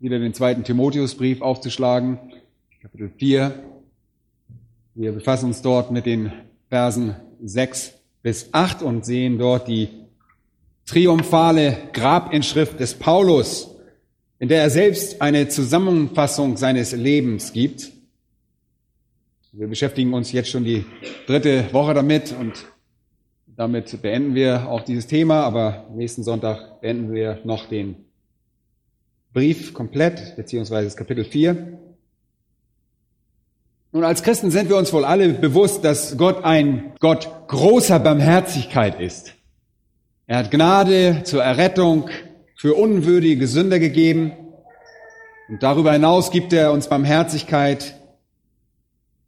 wieder den zweiten Timotheusbrief aufzuschlagen, Kapitel 4. Wir befassen uns dort mit den Versen 6 bis 8 und sehen dort die triumphale Grabinschrift des Paulus, in der er selbst eine Zusammenfassung seines Lebens gibt. Wir beschäftigen uns jetzt schon die dritte Woche damit und damit beenden wir auch dieses Thema, aber nächsten Sonntag beenden wir noch den Brief komplett, beziehungsweise das Kapitel 4. Nun, als Christen sind wir uns wohl alle bewusst, dass Gott ein Gott großer Barmherzigkeit ist. Er hat Gnade zur Errettung für unwürdige Sünder gegeben. Und darüber hinaus gibt er uns Barmherzigkeit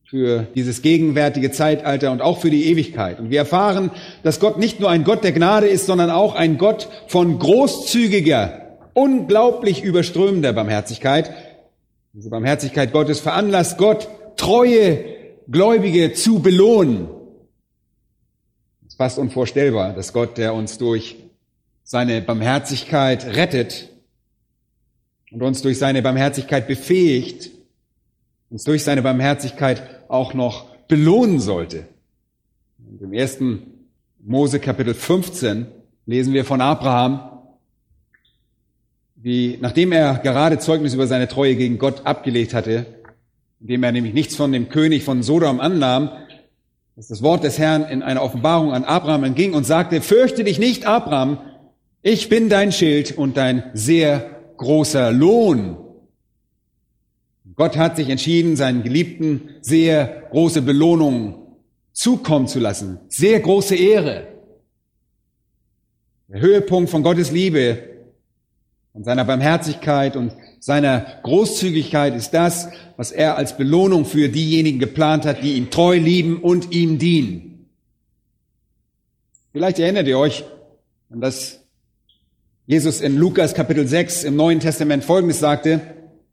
für dieses gegenwärtige Zeitalter und auch für die Ewigkeit. Und wir erfahren, dass Gott nicht nur ein Gott der Gnade ist, sondern auch ein Gott von großzügiger unglaublich überströmender Barmherzigkeit. Diese Barmherzigkeit Gottes veranlasst Gott, treue Gläubige zu belohnen. Es ist fast unvorstellbar, dass Gott, der uns durch seine Barmherzigkeit rettet und uns durch seine Barmherzigkeit befähigt, uns durch seine Barmherzigkeit auch noch belohnen sollte. Im ersten Mose Kapitel 15 lesen wir von Abraham, wie nachdem er gerade Zeugnis über seine Treue gegen Gott abgelegt hatte, indem er nämlich nichts von dem König von Sodom annahm, dass das Wort des Herrn in einer Offenbarung an Abraham entging und sagte, fürchte dich nicht, Abraham, ich bin dein Schild und dein sehr großer Lohn. Gott hat sich entschieden, seinen Geliebten sehr große Belohnung zukommen zu lassen, sehr große Ehre. Der Höhepunkt von Gottes Liebe und seiner Barmherzigkeit und seiner Großzügigkeit ist das, was er als Belohnung für diejenigen geplant hat, die ihn treu lieben und ihm dienen. Vielleicht erinnert ihr euch an das Jesus in Lukas Kapitel 6 im Neuen Testament Folgendes sagte.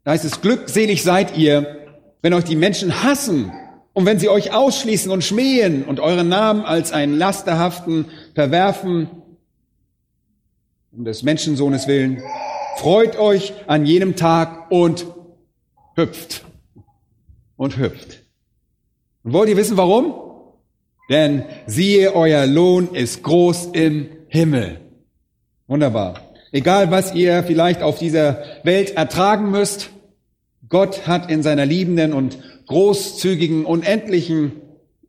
Da heißt es, glückselig seid ihr, wenn euch die Menschen hassen und wenn sie euch ausschließen und schmähen und euren Namen als einen lasterhaften verwerfen, um des Menschensohnes willen. Freut euch an jenem Tag und hüpft. Und hüpft. Und wollt ihr wissen warum? Denn siehe, euer Lohn ist groß im Himmel. Wunderbar. Egal, was ihr vielleicht auf dieser Welt ertragen müsst, Gott hat in seiner liebenden und großzügigen, unendlichen,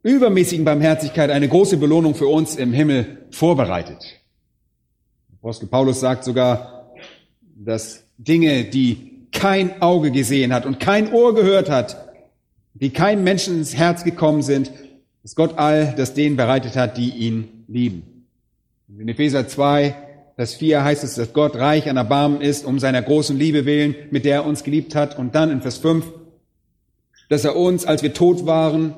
übermäßigen Barmherzigkeit eine große Belohnung für uns im Himmel vorbereitet. Apostel Paulus sagt sogar, dass Dinge, die kein Auge gesehen hat und kein Ohr gehört hat, die kein Menschen ins Herz gekommen sind, dass Gott all das denen bereitet hat, die ihn lieben. In Epheser 2, Vers 4 heißt es, dass Gott reich an Erbarmen ist, um seiner großen Liebe willen, mit der er uns geliebt hat. Und dann in Vers 5, dass er uns, als wir tot waren,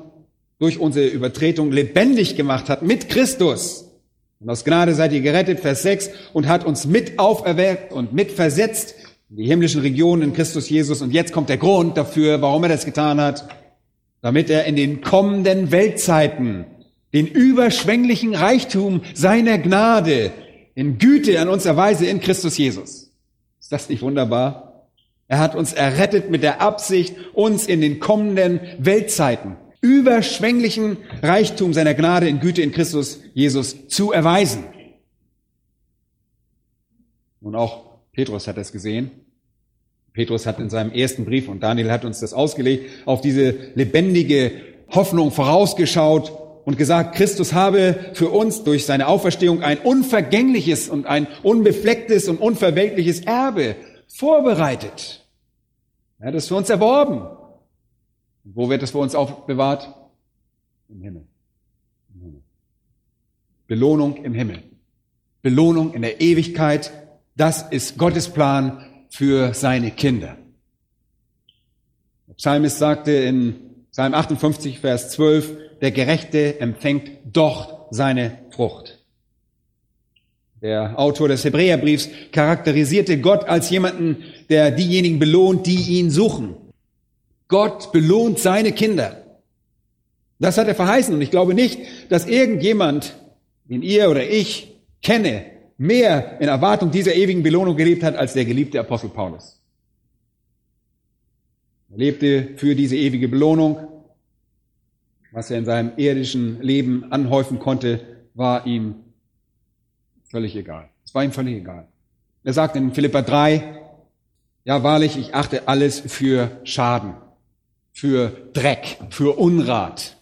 durch unsere Übertretung lebendig gemacht hat mit Christus. Und aus Gnade seid ihr gerettet, Vers 6, und hat uns mit auferweckt und mit versetzt in die himmlischen Regionen in Christus Jesus. Und jetzt kommt der Grund dafür, warum er das getan hat, damit er in den kommenden Weltzeiten den überschwänglichen Reichtum seiner Gnade in Güte an uns erweise in Christus Jesus. Ist das nicht wunderbar? Er hat uns errettet mit der Absicht, uns in den kommenden Weltzeiten überschwänglichen Reichtum seiner Gnade in Güte in Christus Jesus zu erweisen. Und auch Petrus hat das gesehen. Petrus hat in seinem ersten Brief, und Daniel hat uns das ausgelegt, auf diese lebendige Hoffnung vorausgeschaut und gesagt, Christus habe für uns durch seine Auferstehung ein unvergängliches und ein unbeflecktes und unverweltliches Erbe vorbereitet. Er hat es für uns erworben. Wo wird es für uns aufbewahrt? Im Himmel. Im Himmel. Belohnung im Himmel. Belohnung in der Ewigkeit. Das ist Gottes Plan für seine Kinder. Der Psalmist sagte in Psalm 58, Vers 12, der Gerechte empfängt dort seine Frucht. Der Autor des Hebräerbriefs charakterisierte Gott als jemanden, der diejenigen belohnt, die ihn suchen. Gott belohnt seine Kinder. Das hat er verheißen und ich glaube nicht, dass irgendjemand, den ihr oder ich kenne, mehr in Erwartung dieser ewigen Belohnung gelebt hat als der geliebte Apostel Paulus. Er lebte für diese ewige Belohnung. Was er in seinem irdischen Leben anhäufen konnte, war ihm völlig egal. Es war ihm völlig egal. Er sagt in Philippa 3, ja wahrlich, ich achte alles für Schaden, für Dreck, für Unrat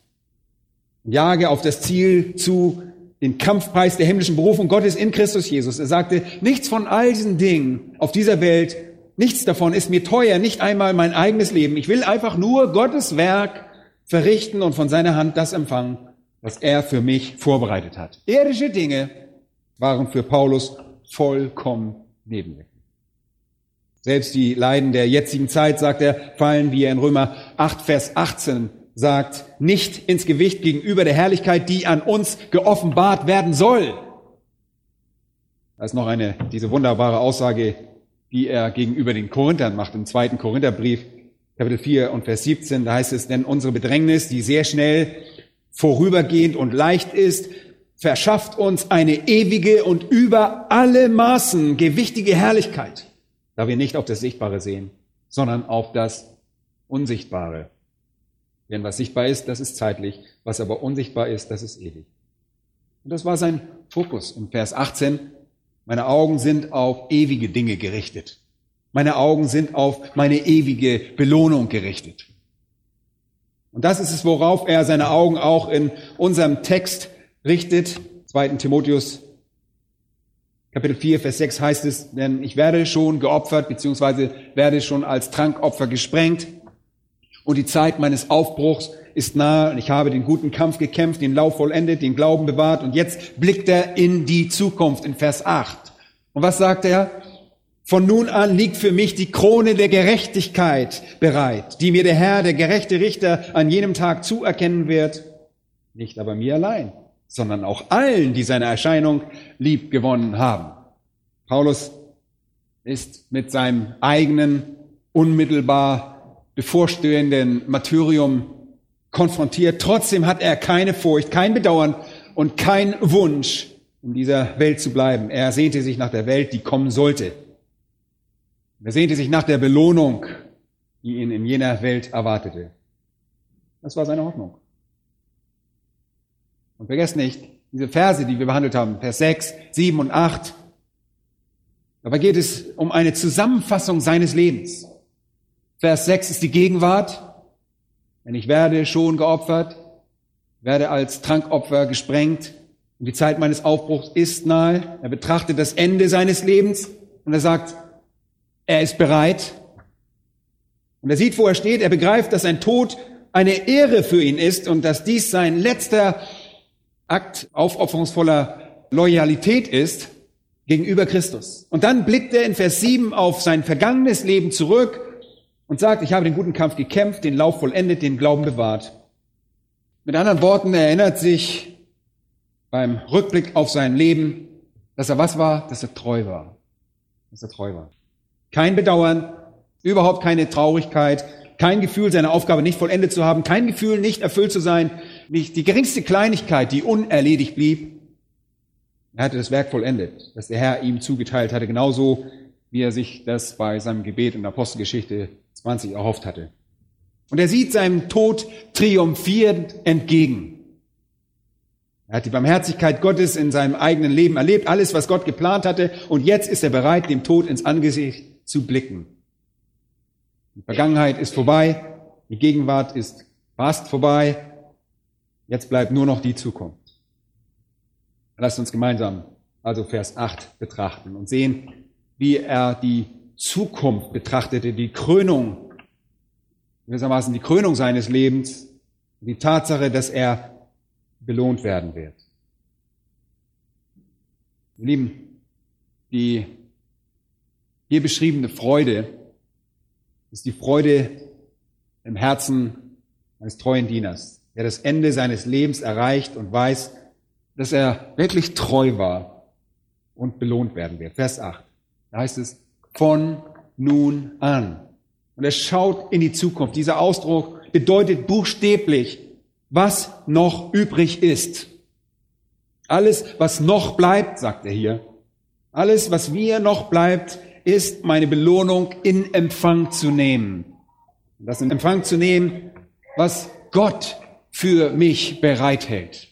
jage auf das Ziel zu, den Kampfpreis der himmlischen Berufung Gottes in Christus Jesus. Er sagte, nichts von all diesen Dingen auf dieser Welt, nichts davon ist mir teuer, nicht einmal mein eigenes Leben. Ich will einfach nur Gottes Werk verrichten und von seiner Hand das empfangen, was er für mich vorbereitet hat. Irdische Dinge waren für Paulus vollkommen nebenwirkend. Selbst die Leiden der jetzigen Zeit, sagt er, fallen, wie er in Römer 8, Vers 18 sagt, nicht ins Gewicht gegenüber der Herrlichkeit, die an uns geoffenbart werden soll. Da ist noch eine, diese wunderbare Aussage, die er gegenüber den Korinthern macht, im zweiten Korintherbrief, Kapitel 4 und Vers 17, da heißt es, denn unsere Bedrängnis, die sehr schnell vorübergehend und leicht ist, verschafft uns eine ewige und über alle Maßen gewichtige Herrlichkeit, da wir nicht auf das Sichtbare sehen, sondern auf das Unsichtbare. Denn was sichtbar ist, das ist zeitlich, was aber unsichtbar ist, das ist ewig. Und das war sein Fokus im Vers 18. Meine Augen sind auf ewige Dinge gerichtet. Meine Augen sind auf meine ewige Belohnung gerichtet. Und das ist es, worauf er seine Augen auch in unserem Text richtet. 2. Timotheus Kapitel 4, Vers 6 heißt es, denn ich werde schon geopfert, beziehungsweise werde schon als Trankopfer gesprengt und die Zeit meines Aufbruchs ist nahe und ich habe den guten Kampf gekämpft, den Lauf vollendet, den Glauben bewahrt und jetzt blickt er in die Zukunft in Vers 8. Und was sagt er? Von nun an liegt für mich die Krone der Gerechtigkeit bereit, die mir der Herr, der gerechte Richter, an jenem Tag zuerkennen wird. Nicht aber mir allein, sondern auch allen, die seine Erscheinung lieb gewonnen haben. Paulus ist mit seinem eigenen, unmittelbar bevorstehenden Martyrium konfrontiert. Trotzdem hat er keine Furcht, kein Bedauern und kein Wunsch, in dieser Welt zu bleiben. Er sehnte sich nach der Welt, die kommen sollte. Er sehnte sich nach der Belohnung, die ihn in jener Welt erwartete. Das war seine Hoffnung. Und vergesst nicht, diese Verse, die wir behandelt haben, Vers 6, 7 und 8, dabei geht es um eine Zusammenfassung seines Lebens. Vers 6 ist die Gegenwart. Denn ich werde schon geopfert, werde als Trankopfer gesprengt und die Zeit meines Aufbruchs ist nahe. Er betrachtet das Ende seines Lebens und er sagt, er ist bereit. Und er sieht, wo er steht. Er begreift, dass sein Tod eine Ehre für ihn ist und dass dies sein letzter Akt aufopferungsvoller Loyalität ist gegenüber Christus. Und dann blickt er in Vers 7 auf sein vergangenes Leben zurück und sagt, ich habe den guten Kampf gekämpft, den Lauf vollendet, den Glauben bewahrt. Mit anderen Worten, er erinnert sich beim Rückblick auf sein Leben, dass er was war? Dass er treu war. Dass er treu war. Kein Bedauern, überhaupt keine Traurigkeit, kein Gefühl, seine Aufgabe nicht vollendet zu haben, kein Gefühl, nicht erfüllt zu sein, nicht die geringste Kleinigkeit, die unerledigt blieb. Er hatte das Werk vollendet, das der Herr ihm zugeteilt hatte, genauso wie er sich das bei seinem Gebet in der Apostelgeschichte 20 erhofft hatte. Und er sieht seinem Tod triumphierend entgegen. Er hat die Barmherzigkeit Gottes in seinem eigenen Leben erlebt, alles, was Gott geplant hatte, und jetzt ist er bereit, dem Tod ins Angesicht zu blicken. Die Vergangenheit ist vorbei, die Gegenwart ist fast vorbei, jetzt bleibt nur noch die Zukunft. Lasst uns gemeinsam also Vers 8 betrachten und sehen, wie er die Zukunft betrachtete, die Krönung, gewissermaßen die Krönung seines Lebens, die Tatsache, dass er belohnt werden wird. Lieben, die hier beschriebene Freude ist die Freude im Herzen eines treuen Dieners, der das Ende seines Lebens erreicht und weiß, dass er wirklich treu war und belohnt werden wird. Vers 8. Da heißt es, von nun an. Und er schaut in die Zukunft. Dieser Ausdruck bedeutet buchstäblich, was noch übrig ist. Alles, was noch bleibt, sagt er hier, alles, was mir noch bleibt, ist meine Belohnung in Empfang zu nehmen. Das in Empfang zu nehmen, was Gott für mich bereithält.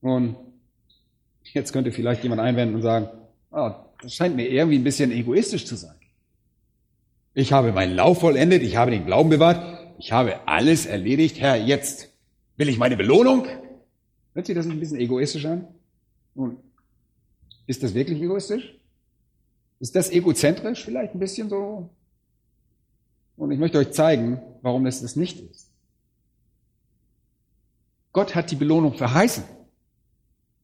Nun, jetzt könnte vielleicht jemand einwenden und sagen, oh, das scheint mir irgendwie ein bisschen egoistisch zu sein. Ich habe meinen Lauf vollendet, ich habe den Glauben bewahrt, ich habe alles erledigt. Herr, jetzt will ich meine Belohnung. Hört sich das nicht ein bisschen egoistisch an? Nun, ist das wirklich egoistisch? Ist das egozentrisch vielleicht ein bisschen so? Und ich möchte euch zeigen, warum das das nicht ist. Gott hat die Belohnung verheißen.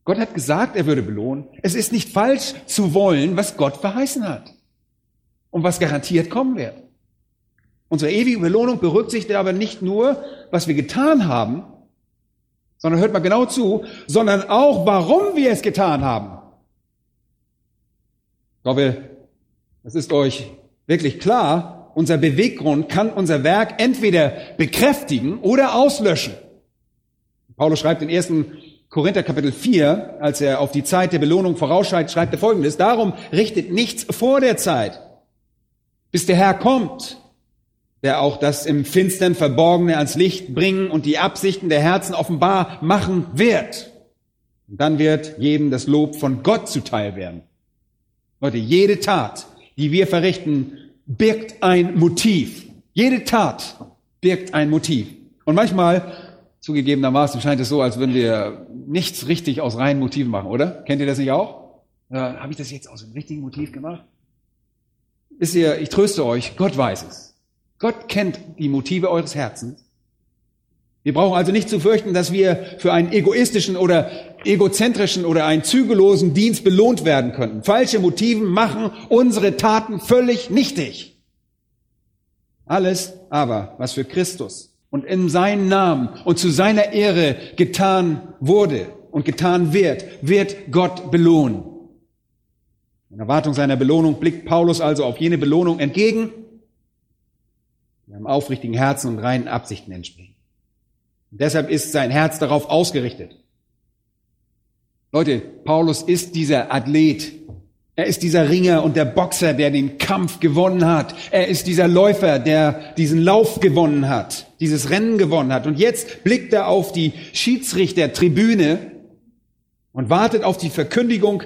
Gott hat gesagt, er würde belohnen. Es ist nicht falsch zu wollen, was Gott verheißen hat und was garantiert kommen wird. Unsere ewige Belohnung berücksichtigt aber nicht nur, was wir getan haben, sondern hört mal genau zu, sondern auch, warum wir es getan haben. Ich hoffe, das ist euch wirklich klar. Unser Beweggrund kann unser Werk entweder bekräftigen oder auslöschen. Paulus schreibt in 1. Korinther Kapitel 4, als er auf die Zeit der Belohnung vorausschaut, schreibt er folgendes. Darum richtet nichts vor der Zeit, bis der Herr kommt, der auch das im Finstern Verborgene ans Licht bringen und die Absichten der Herzen offenbar machen wird. Und dann wird jedem das Lob von Gott zuteil werden. Leute, jede Tat, die wir verrichten, birgt ein Motiv. Jede Tat birgt ein Motiv. Und manchmal, zugegebenermaßen, scheint es so, als würden wir nichts richtig aus reinen Motiven machen, oder? Kennt ihr das nicht auch? Äh, Habe ich das jetzt aus dem richtigen Motiv gemacht? Ist ihr, ich tröste euch, Gott weiß es. Gott kennt die Motive eures Herzens. Wir brauchen also nicht zu fürchten, dass wir für einen egoistischen oder egozentrischen oder einen zügellosen Dienst belohnt werden könnten. Falsche Motiven machen unsere Taten völlig nichtig. Alles aber, was für Christus und in seinen Namen und zu seiner Ehre getan wurde und getan wird, wird Gott belohnen. In Erwartung seiner Belohnung blickt Paulus also auf jene Belohnung entgegen, die einem aufrichtigen Herzen und reinen Absichten entspringen. Und deshalb ist sein Herz darauf ausgerichtet. Leute, Paulus ist dieser Athlet. Er ist dieser Ringer und der Boxer, der den Kampf gewonnen hat. Er ist dieser Läufer, der diesen Lauf gewonnen hat, dieses Rennen gewonnen hat. Und jetzt blickt er auf die Schiedsrichtertribüne und wartet auf die Verkündigung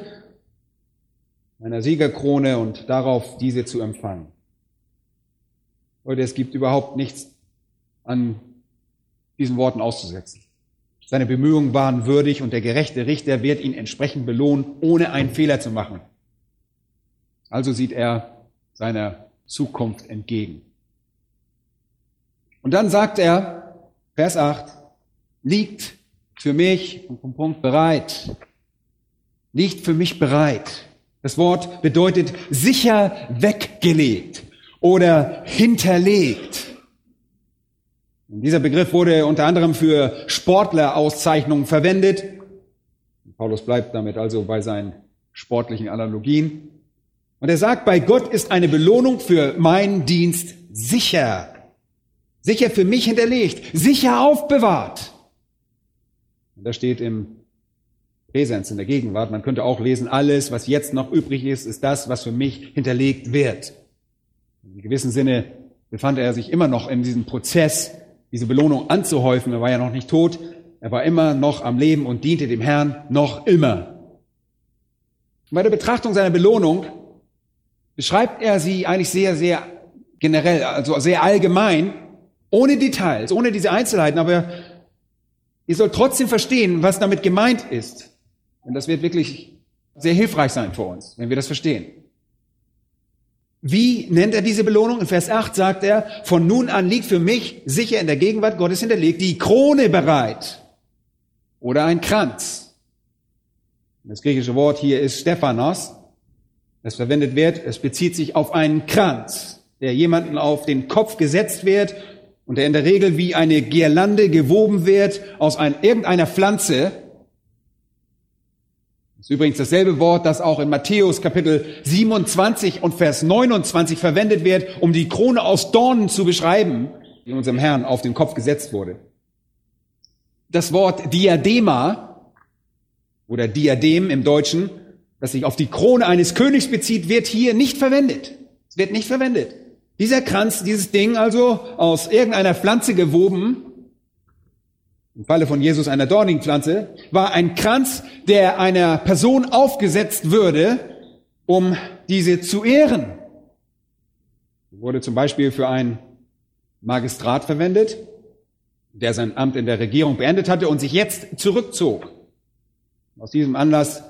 einer Siegerkrone und darauf, diese zu empfangen. Leute, es gibt überhaupt nichts an diesen Worten auszusetzen. Seine Bemühungen waren würdig und der gerechte Richter wird ihn entsprechend belohnen, ohne einen Fehler zu machen. Also sieht er seiner Zukunft entgegen. Und dann sagt er, Vers 8, liegt für mich, Punkt, Punkt, bereit, liegt für mich bereit. Das Wort bedeutet sicher weggelegt oder hinterlegt. Dieser Begriff wurde unter anderem für Sportlerauszeichnungen verwendet. Paulus bleibt damit also bei seinen sportlichen Analogien. Und er sagt, bei Gott ist eine Belohnung für meinen Dienst sicher. Sicher für mich hinterlegt, sicher aufbewahrt. Und das steht im Präsens, in der Gegenwart. Man könnte auch lesen, alles, was jetzt noch übrig ist, ist das, was für mich hinterlegt wird. In gewissem Sinne befand er sich immer noch in diesem Prozess, diese Belohnung anzuhäufen. Er war ja noch nicht tot. Er war immer noch am Leben und diente dem Herrn noch immer. bei der Betrachtung seiner Belohnung beschreibt er sie eigentlich sehr, sehr generell, also sehr allgemein, ohne Details, ohne diese Einzelheiten, aber ihr sollt trotzdem verstehen, was damit gemeint ist. Und das wird wirklich sehr hilfreich sein für uns, wenn wir das verstehen. Wie nennt er diese Belohnung? In Vers 8 sagt er, von nun an liegt für mich sicher in der Gegenwart Gottes hinterlegt die Krone bereit oder ein Kranz. Das griechische Wort hier ist Stephanos, das verwendet wird. Es bezieht sich auf einen Kranz. der jemanden auf den Kopf gesetzt wird und der in der Regel wie eine Girlande gewoben wird aus ein, irgendeiner Pflanze. Ist übrigens dasselbe Wort, das auch in Matthäus Kapitel 27 und Vers 29 verwendet wird, um die Krone aus Dornen zu beschreiben, die unserem Herrn auf den Kopf gesetzt wurde. Das Wort Diadema oder Diadem im Deutschen, das sich auf die Krone eines Königs bezieht, wird hier nicht verwendet. Es wird nicht verwendet. Dieser Kranz, dieses Ding also aus irgendeiner Pflanze gewoben, im Falle von Jesus einer dornigen Pflanze, war ein Kranz, der einer Person aufgesetzt würde, um diese zu ehren. Wurde zum Beispiel für einen Magistrat verwendet, der sein Amt in der Regierung beendet hatte und sich jetzt zurückzog. Aus diesem Anlass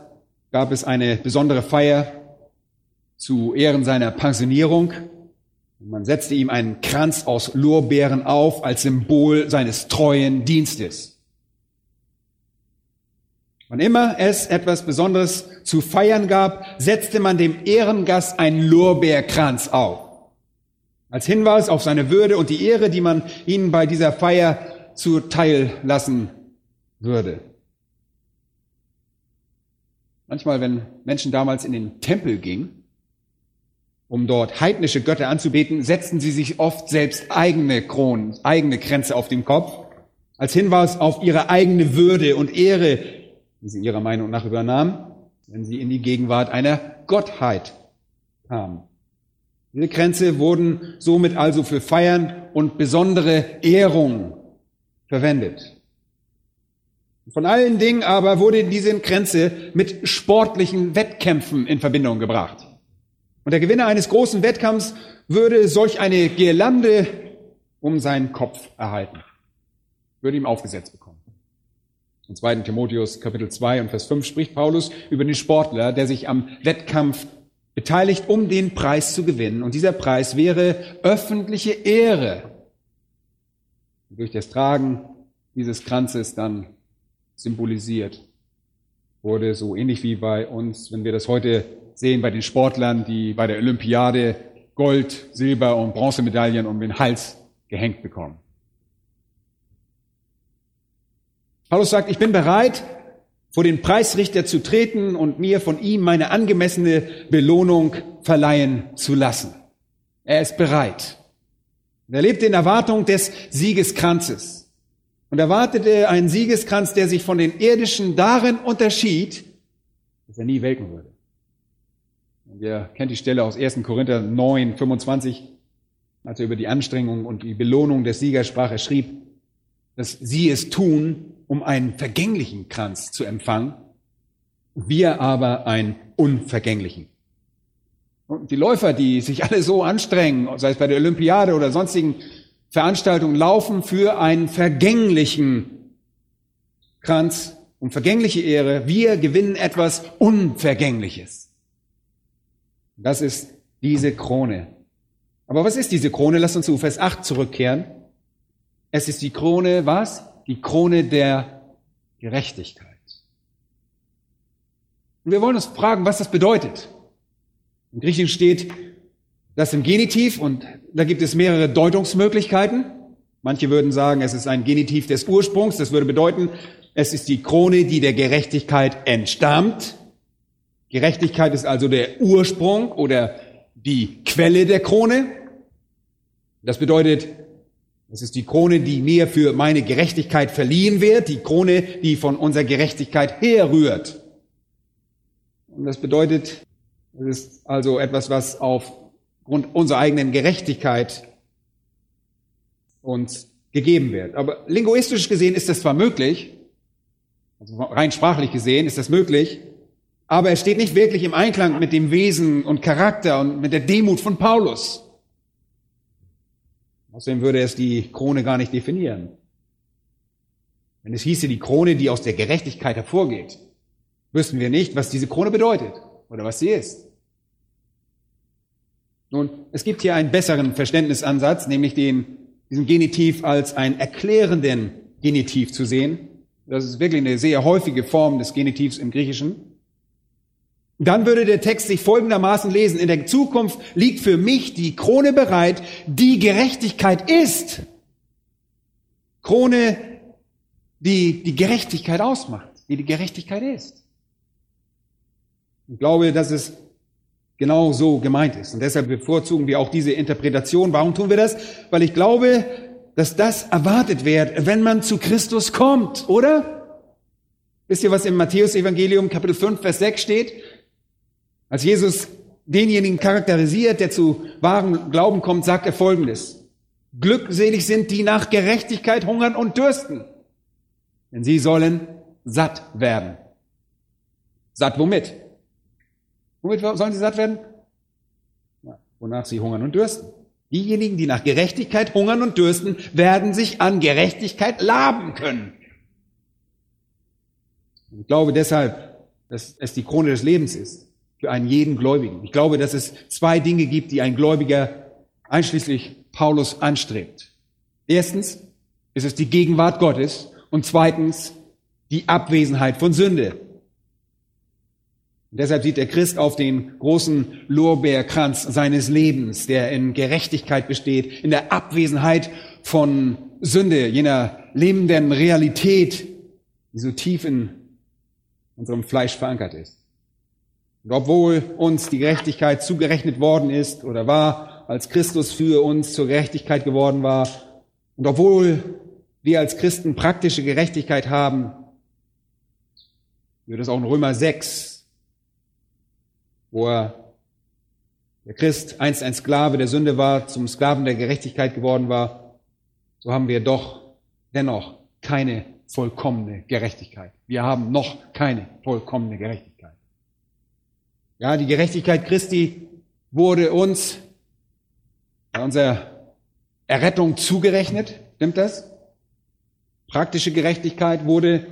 gab es eine besondere Feier zu Ehren seiner Pensionierung man setzte ihm einen Kranz aus Lorbeeren auf als Symbol seines treuen Dienstes. Wann immer es etwas Besonderes zu feiern gab, setzte man dem Ehrengast einen Lorbeerkranz auf. Als Hinweis auf seine Würde und die Ehre, die man ihnen bei dieser Feier zuteil lassen würde. Manchmal, wenn Menschen damals in den Tempel gingen, um dort heidnische Götter anzubeten, setzten sie sich oft selbst eigene Kronen, eigene Kränze auf den Kopf, als Hinweis auf ihre eigene Würde und Ehre, die sie ihrer Meinung nach übernahmen, wenn sie in die Gegenwart einer Gottheit kamen. Diese Kränze wurden somit also für Feiern und besondere Ehrung verwendet. Von allen Dingen aber wurde diese Kränze mit sportlichen Wettkämpfen in Verbindung gebracht. Und der Gewinner eines großen Wettkampfs würde solch eine Girlande um seinen Kopf erhalten, würde ihm aufgesetzt bekommen. Im 2. Timotheus Kapitel 2 und Vers 5 spricht Paulus über den Sportler, der sich am Wettkampf beteiligt, um den Preis zu gewinnen. Und dieser Preis wäre öffentliche Ehre. Und durch das Tragen dieses Kranzes dann symbolisiert wurde, so ähnlich wie bei uns, wenn wir das heute sehen bei den Sportlern, die bei der Olympiade Gold, Silber und Bronzemedaillen um den Hals gehängt bekommen. Paulus sagt, ich bin bereit, vor den Preisrichter zu treten und mir von ihm meine angemessene Belohnung verleihen zu lassen. Er ist bereit. Er lebt in Erwartung des Siegeskranzes und erwartete einen Siegeskranz, der sich von den irdischen darin unterschied, dass er nie welken würde. Und ihr kennt die Stelle aus 1. Korinther 9, 25, als er über die Anstrengung und die Belohnung des Siegers sprach. Er schrieb, dass sie es tun, um einen vergänglichen Kranz zu empfangen, wir aber einen unvergänglichen. Und die Läufer, die sich alle so anstrengen, sei es bei der Olympiade oder sonstigen Veranstaltungen, laufen für einen vergänglichen Kranz, um vergängliche Ehre. Wir gewinnen etwas Unvergängliches. Das ist diese Krone. Aber was ist diese Krone? Lass uns zu Vers 8 zurückkehren. Es ist die Krone, was? Die Krone der Gerechtigkeit. Und wir wollen uns fragen, was das bedeutet. Im Griechischen steht das im Genitiv und da gibt es mehrere Deutungsmöglichkeiten. Manche würden sagen, es ist ein Genitiv des Ursprungs. Das würde bedeuten, es ist die Krone, die der Gerechtigkeit entstammt. Gerechtigkeit ist also der Ursprung oder die Quelle der Krone. Das bedeutet, es ist die Krone, die mir für meine Gerechtigkeit verliehen wird, die Krone, die von unserer Gerechtigkeit herrührt. Und das bedeutet, es ist also etwas, was aufgrund unserer eigenen Gerechtigkeit uns gegeben wird. Aber linguistisch gesehen ist das zwar möglich, also rein sprachlich gesehen ist das möglich, aber es steht nicht wirklich im Einklang mit dem Wesen und Charakter und mit der Demut von Paulus. Außerdem würde es die Krone gar nicht definieren. Wenn es hieße die Krone, die aus der Gerechtigkeit hervorgeht, wüssten wir nicht, was diese Krone bedeutet oder was sie ist. Nun, es gibt hier einen besseren Verständnisansatz, nämlich den, diesen Genitiv als einen erklärenden Genitiv zu sehen. Das ist wirklich eine sehr häufige Form des Genitivs im Griechischen. Dann würde der Text sich folgendermaßen lesen. In der Zukunft liegt für mich die Krone bereit, die Gerechtigkeit ist. Krone, die die Gerechtigkeit ausmacht, die die Gerechtigkeit ist. Ich glaube, dass es genau so gemeint ist. Und deshalb bevorzugen wir auch diese Interpretation. Warum tun wir das? Weil ich glaube, dass das erwartet wird, wenn man zu Christus kommt, oder? Wisst ihr, was im Matthäus-Evangelium Kapitel 5, Vers 6 steht? Als Jesus denjenigen charakterisiert, der zu wahrem Glauben kommt, sagt er Folgendes. Glückselig sind die nach Gerechtigkeit hungern und dürsten, denn sie sollen satt werden. Satt womit? Womit sollen sie satt werden? wonach sie hungern und dürsten. Diejenigen, die nach Gerechtigkeit hungern und dürsten, werden sich an Gerechtigkeit laben können. Ich glaube deshalb, dass es die Krone des Lebens ist für einen jeden Gläubigen. Ich glaube, dass es zwei Dinge gibt, die ein Gläubiger einschließlich Paulus anstrebt. Erstens ist es die Gegenwart Gottes und zweitens die Abwesenheit von Sünde. Und deshalb sieht der Christ auf den großen Lorbeerkranz seines Lebens, der in Gerechtigkeit besteht, in der Abwesenheit von Sünde, jener lebenden Realität, die so tief in unserem Fleisch verankert ist. Und obwohl uns die Gerechtigkeit zugerechnet worden ist oder war, als Christus für uns zur Gerechtigkeit geworden war, und obwohl wir als Christen praktische Gerechtigkeit haben, wird es auch in Römer 6, wo er, der Christ einst ein Sklave der Sünde war, zum Sklaven der Gerechtigkeit geworden war, so haben wir doch dennoch keine vollkommene Gerechtigkeit. Wir haben noch keine vollkommene Gerechtigkeit. Ja, die Gerechtigkeit Christi wurde uns bei unserer Errettung zugerechnet. Stimmt das? Praktische Gerechtigkeit wurde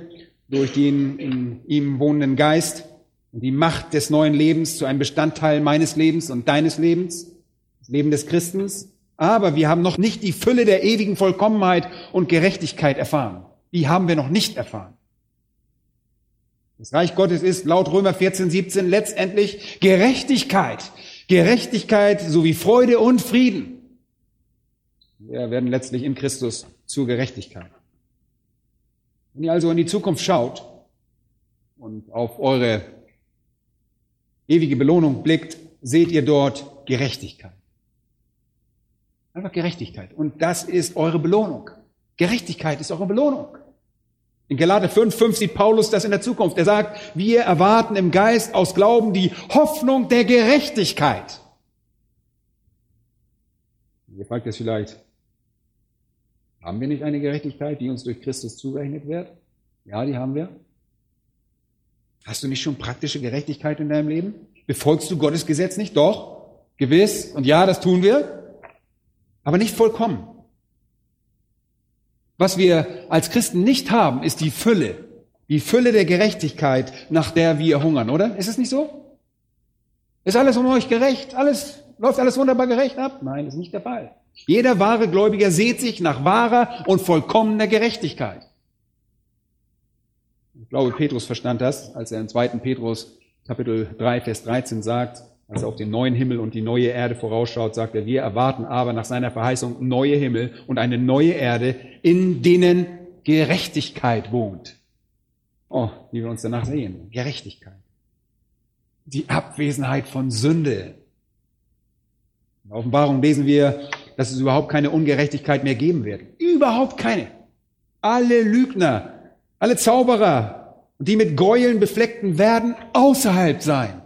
durch den in ihm wohnenden Geist und die Macht des neuen Lebens zu einem Bestandteil meines Lebens und deines Lebens, das Leben des Christens. Aber wir haben noch nicht die Fülle der ewigen Vollkommenheit und Gerechtigkeit erfahren. Die haben wir noch nicht erfahren. Das Reich Gottes ist laut Römer 14, 17 letztendlich Gerechtigkeit. Gerechtigkeit sowie Freude und Frieden. Wir werden letztlich in Christus zur Gerechtigkeit. Wenn ihr also in die Zukunft schaut und auf eure ewige Belohnung blickt, seht ihr dort Gerechtigkeit. Einfach Gerechtigkeit. Und das ist eure Belohnung. Gerechtigkeit ist eure Belohnung. In Galater 5, 5 sieht Paulus das in der Zukunft. Er sagt, wir erwarten im Geist aus Glauben die Hoffnung der Gerechtigkeit. Ihr fragt jetzt vielleicht, haben wir nicht eine Gerechtigkeit, die uns durch Christus zugerechnet wird? Ja, die haben wir. Hast du nicht schon praktische Gerechtigkeit in deinem Leben? Befolgst du Gottes Gesetz nicht? Doch, gewiss. Und ja, das tun wir. Aber nicht vollkommen. Was wir als Christen nicht haben, ist die Fülle. Die Fülle der Gerechtigkeit, nach der wir hungern, oder? Ist es nicht so? Ist alles um euch gerecht? Alles, läuft alles wunderbar gerecht ab? Nein, ist nicht der Fall. Jeder wahre Gläubiger sehnt sich nach wahrer und vollkommener Gerechtigkeit. Ich glaube, Petrus verstand das, als er in 2. Petrus Kapitel 3, Vers 13 sagt, als er auf den neuen Himmel und die neue Erde vorausschaut, sagt er, wir erwarten aber nach seiner Verheißung neue Himmel und eine neue Erde, in denen Gerechtigkeit wohnt. Oh, wie wir uns danach sehen. Gerechtigkeit. Die Abwesenheit von Sünde. In der Offenbarung lesen wir, dass es überhaupt keine Ungerechtigkeit mehr geben wird. Überhaupt keine. Alle Lügner, alle Zauberer, die mit Gräueln befleckten, werden außerhalb sein.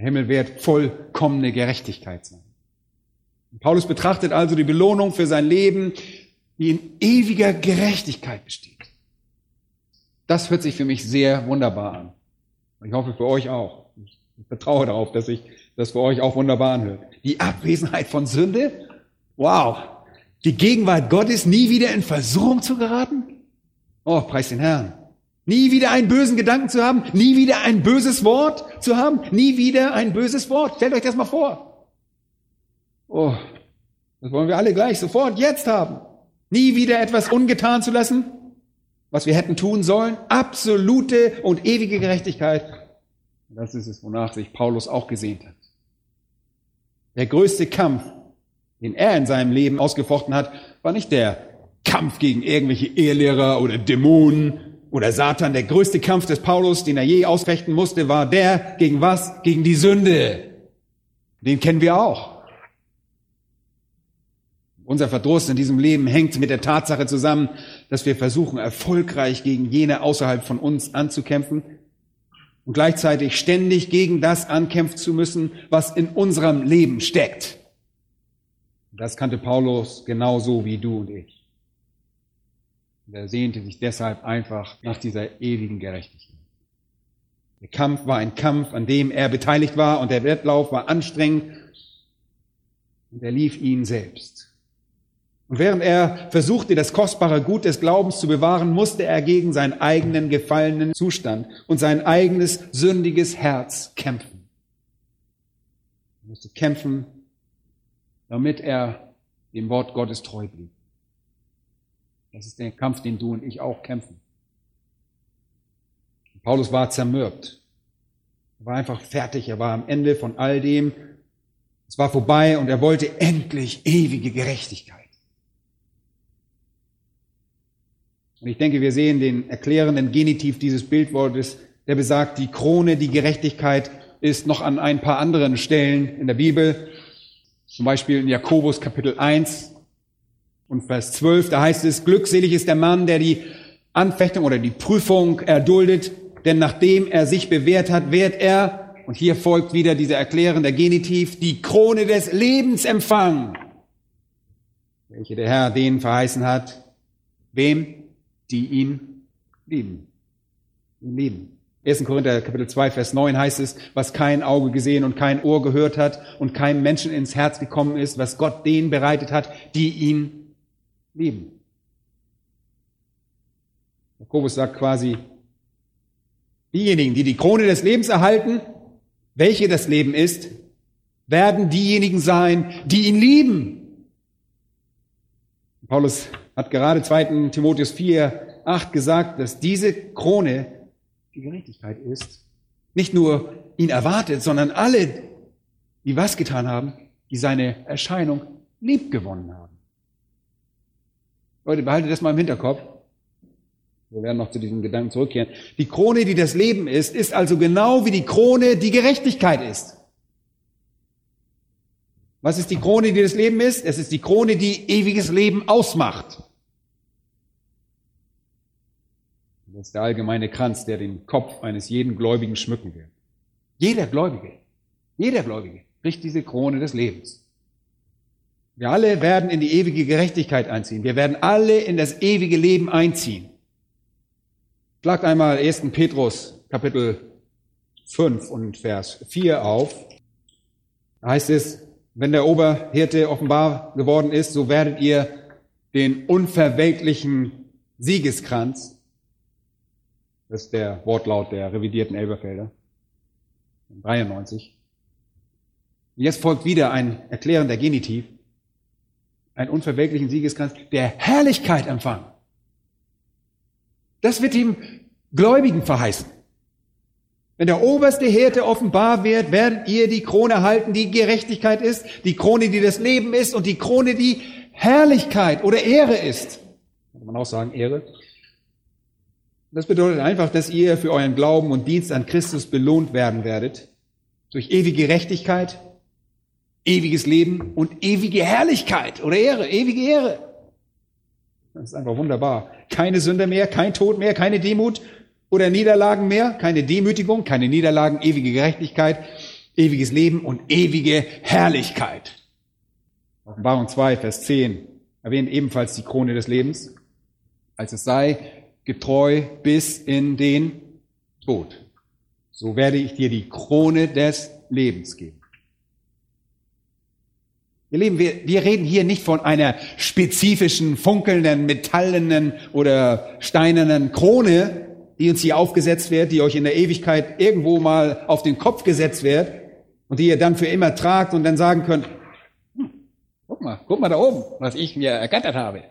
Der Himmel wird vollkommene Gerechtigkeit sein. Paulus betrachtet also die Belohnung für sein Leben, die in ewiger Gerechtigkeit besteht. Das hört sich für mich sehr wunderbar an. Ich hoffe für euch auch. Ich vertraue darauf, dass sich das für euch auch wunderbar anhört. Die Abwesenheit von Sünde. Wow. Die Gegenwart Gottes nie wieder in Versuchung zu geraten. Oh, preis den Herrn. Nie wieder einen bösen Gedanken zu haben, nie wieder ein böses Wort zu haben, nie wieder ein böses Wort. Stellt euch das mal vor. Oh, das wollen wir alle gleich sofort jetzt haben. Nie wieder etwas ungetan zu lassen, was wir hätten tun sollen. Absolute und ewige Gerechtigkeit. Das ist es, wonach sich Paulus auch gesehnt hat. Der größte Kampf, den er in seinem Leben ausgefochten hat, war nicht der Kampf gegen irgendwelche Ehelehrer oder Dämonen oder Satan. Der größte Kampf des Paulus, den er je ausfechten musste, war der gegen was? Gegen die Sünde. Den kennen wir auch. Unser Verdruss in diesem Leben hängt mit der Tatsache zusammen, dass wir versuchen, erfolgreich gegen jene außerhalb von uns anzukämpfen und gleichzeitig ständig gegen das ankämpfen zu müssen, was in unserem Leben steckt. Das kannte Paulus genauso wie du und ich. Und er sehnte sich deshalb einfach nach dieser ewigen Gerechtigkeit. Der Kampf war ein Kampf, an dem er beteiligt war und der Wettlauf war anstrengend und er lief ihn selbst. Und während er versuchte, das kostbare Gut des Glaubens zu bewahren, musste er gegen seinen eigenen gefallenen Zustand und sein eigenes sündiges Herz kämpfen. Er musste kämpfen, damit er dem Wort Gottes treu blieb. Das ist der Kampf, den du und ich auch kämpfen. Paulus war zermürbt. Er war einfach fertig. Er war am Ende von all dem. Es war vorbei und er wollte endlich ewige Gerechtigkeit. Und ich denke, wir sehen den erklärenden Genitiv dieses Bildwortes, der besagt, die Krone, die Gerechtigkeit ist noch an ein paar anderen Stellen in der Bibel. Zum Beispiel in Jakobus Kapitel 1 und Vers 12, da heißt es, glückselig ist der Mann, der die Anfechtung oder die Prüfung erduldet, denn nachdem er sich bewährt hat, wird er, und hier folgt wieder dieser erklärende Genitiv, die Krone des Lebens empfangen, welche der Herr denen verheißen hat. Wem? die ihn lieben. Ihn lieben. 1. Korinther Kapitel 2, Vers 9 heißt es, was kein Auge gesehen und kein Ohr gehört hat und keinem Menschen ins Herz gekommen ist, was Gott denen bereitet hat, die ihn lieben. Jakobus sagt quasi, diejenigen, die die Krone des Lebens erhalten, welche das Leben ist, werden diejenigen sein, die ihn lieben. Paulus hat gerade 2. Timotheus 4, 8 gesagt, dass diese Krone die Gerechtigkeit ist. Nicht nur ihn erwartet, sondern alle, die was getan haben, die seine Erscheinung lieb gewonnen haben. Leute, behaltet das mal im Hinterkopf. Wir werden noch zu diesem Gedanken zurückkehren. Die Krone, die das Leben ist, ist also genau wie die Krone, die Gerechtigkeit ist. Was ist die Krone, die das Leben ist? Es ist die Krone, die ewiges Leben ausmacht. Das ist der allgemeine Kranz, der den Kopf eines jeden Gläubigen schmücken wird. Jeder Gläubige, jeder Gläubige kriegt diese Krone des Lebens. Wir alle werden in die ewige Gerechtigkeit einziehen. Wir werden alle in das ewige Leben einziehen. Schlagt einmal 1. Petrus Kapitel 5 und Vers 4 auf. Da heißt es, wenn der Oberhirte offenbar geworden ist, so werdet ihr den unverwelklichen Siegeskranz das ist der Wortlaut der revidierten Elberfelder. 93. Und jetzt folgt wieder ein erklärender Genitiv. Ein unverwelklichen Siegeskranz der Herrlichkeit empfangen. Das wird ihm Gläubigen verheißen. Wenn der oberste Hirte offenbar wird, werdet ihr die Krone erhalten, die Gerechtigkeit ist, die Krone, die das Leben ist und die Krone, die Herrlichkeit oder Ehre ist. Kann man auch sagen, Ehre. Das bedeutet einfach, dass ihr für euren Glauben und Dienst an Christus belohnt werden werdet. Durch ewige Gerechtigkeit, ewiges Leben und ewige Herrlichkeit oder Ehre, ewige Ehre. Das ist einfach wunderbar. Keine Sünde mehr, kein Tod mehr, keine Demut oder Niederlagen mehr, keine Demütigung, keine Niederlagen, ewige Gerechtigkeit, ewiges Leben und ewige Herrlichkeit. Offenbarung 2, Vers 10 erwähnt ebenfalls die Krone des Lebens, als es sei, getreu bis in den Tod. So werde ich dir die Krone des Lebens geben. Ihr Lieben, wir, wir reden hier nicht von einer spezifischen, funkelnden, metallenen oder steinernen Krone, die uns hier aufgesetzt wird, die euch in der Ewigkeit irgendwo mal auf den Kopf gesetzt wird und die ihr dann für immer tragt und dann sagen könnt, hm, guck mal, guck mal da oben, was ich mir ergattert habe.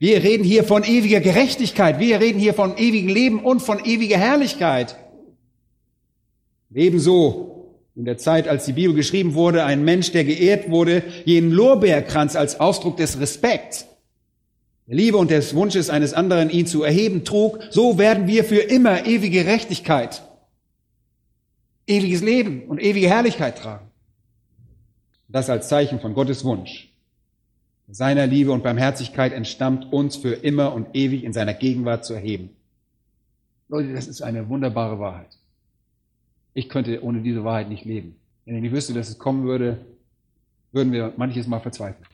Wir reden hier von ewiger Gerechtigkeit. Wir reden hier von ewigem Leben und von ewiger Herrlichkeit. Ebenso in der Zeit, als die Bibel geschrieben wurde, ein Mensch, der geehrt wurde, jenen Lorbeerkranz als Ausdruck des Respekts, der Liebe und des Wunsches eines anderen, ihn zu erheben, trug, so werden wir für immer ewige Gerechtigkeit, ewiges Leben und ewige Herrlichkeit tragen. Das als Zeichen von Gottes Wunsch. Seiner Liebe und Barmherzigkeit entstammt uns für immer und ewig in seiner Gegenwart zu erheben. Leute, das ist eine wunderbare Wahrheit. Ich könnte ohne diese Wahrheit nicht leben. Wenn ich wüsste, dass es kommen würde, würden wir manches Mal verzweifeln.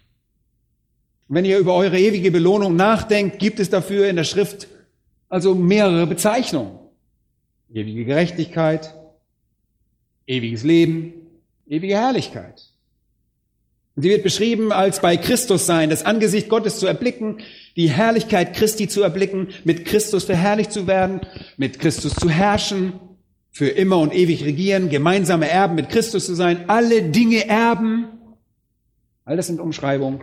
wenn ihr über eure ewige Belohnung nachdenkt, gibt es dafür in der Schrift also mehrere Bezeichnungen. Ewige Gerechtigkeit, ewiges Leben, ewige Herrlichkeit. Und sie wird beschrieben als bei Christus sein, das Angesicht Gottes zu erblicken, die Herrlichkeit Christi zu erblicken, mit Christus verherrlicht zu werden, mit Christus zu herrschen, für immer und ewig regieren, gemeinsame Erben mit Christus zu sein, alle Dinge erben. All das sind Umschreibungen.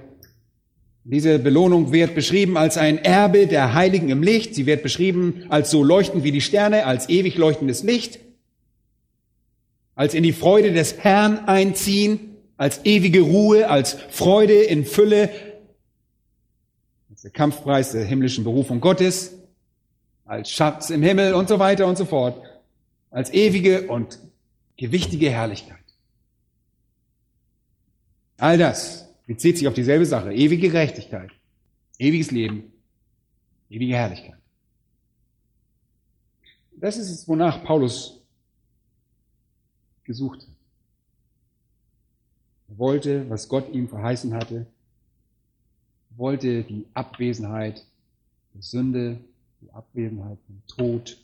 Diese Belohnung wird beschrieben als ein Erbe der Heiligen im Licht. Sie wird beschrieben als so leuchtend wie die Sterne, als ewig leuchtendes Licht, als in die Freude des Herrn einziehen, als ewige Ruhe, als Freude in Fülle, als der Kampfpreis der himmlischen Berufung Gottes, als Schatz im Himmel und so weiter und so fort als ewige und gewichtige Herrlichkeit. All das bezieht sich auf dieselbe Sache. Ewige Gerechtigkeit, ewiges Leben, ewige Herrlichkeit. Das ist es, wonach Paulus gesucht hat. Er wollte, was Gott ihm verheißen hatte, wollte die Abwesenheit der Sünde, die Abwesenheit vom Tod,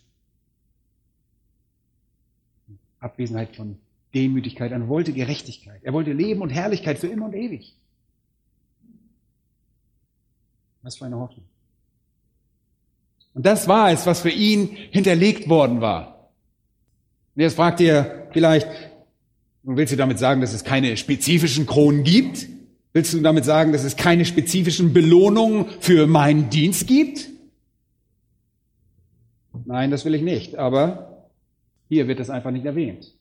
Abwesenheit von Demütigkeit. Er wollte Gerechtigkeit. Er wollte Leben und Herrlichkeit für immer und ewig. Was für eine Hoffnung. Und das war es, was für ihn hinterlegt worden war. Und jetzt fragt ihr vielleicht, willst du damit sagen, dass es keine spezifischen Kronen gibt? Willst du damit sagen, dass es keine spezifischen Belohnungen für meinen Dienst gibt? Nein, das will ich nicht. Aber hier wird es einfach nicht erwähnt.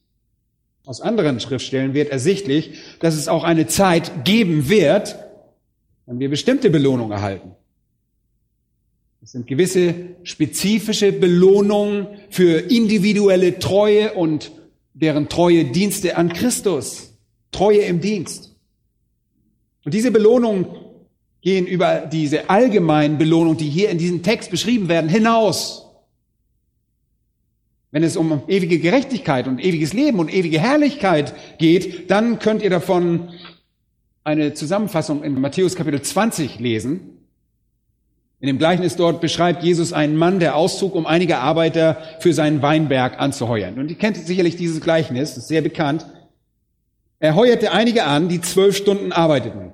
Aus anderen Schriftstellen wird ersichtlich, dass es auch eine Zeit geben wird, wenn wir bestimmte Belohnungen erhalten. Es sind gewisse spezifische Belohnungen für individuelle Treue und deren treue Dienste an Christus. Treue im Dienst. Und diese Belohnungen gehen über diese allgemeinen Belohnungen, die hier in diesem Text beschrieben werden, hinaus. Wenn es um ewige Gerechtigkeit und ewiges Leben und ewige Herrlichkeit geht, dann könnt ihr davon eine Zusammenfassung in Matthäus Kapitel 20 lesen. In dem Gleichnis dort beschreibt Jesus einen Mann, der auszog, um einige Arbeiter für seinen Weinberg anzuheuern. Und ihr kennt sicherlich dieses Gleichnis, ist sehr bekannt. Er heuerte einige an, die zwölf Stunden arbeiteten.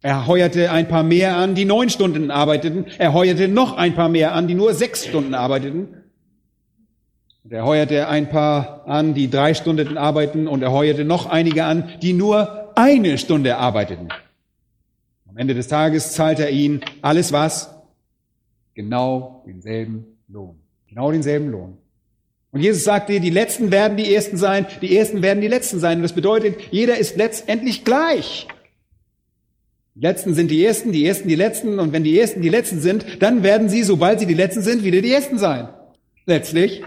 Er heuerte ein paar mehr an, die neun Stunden arbeiteten. Er heuerte noch ein paar mehr an, die nur sechs Stunden arbeiteten. Und er heuerte ein paar an, die drei Stunden arbeiten, und er heuerte noch einige an, die nur eine Stunde arbeiteten. Am Ende des Tages zahlte er ihnen alles was? Genau denselben Lohn. Genau denselben Lohn. Und Jesus sagte, die Letzten werden die Ersten sein, die Ersten werden die Letzten sein. Und das bedeutet, jeder ist letztendlich gleich. Die Letzten sind die Ersten, die Ersten die Letzten. Und wenn die Ersten die Letzten sind, dann werden sie, sobald sie die Letzten sind, wieder die Ersten sein. Letztlich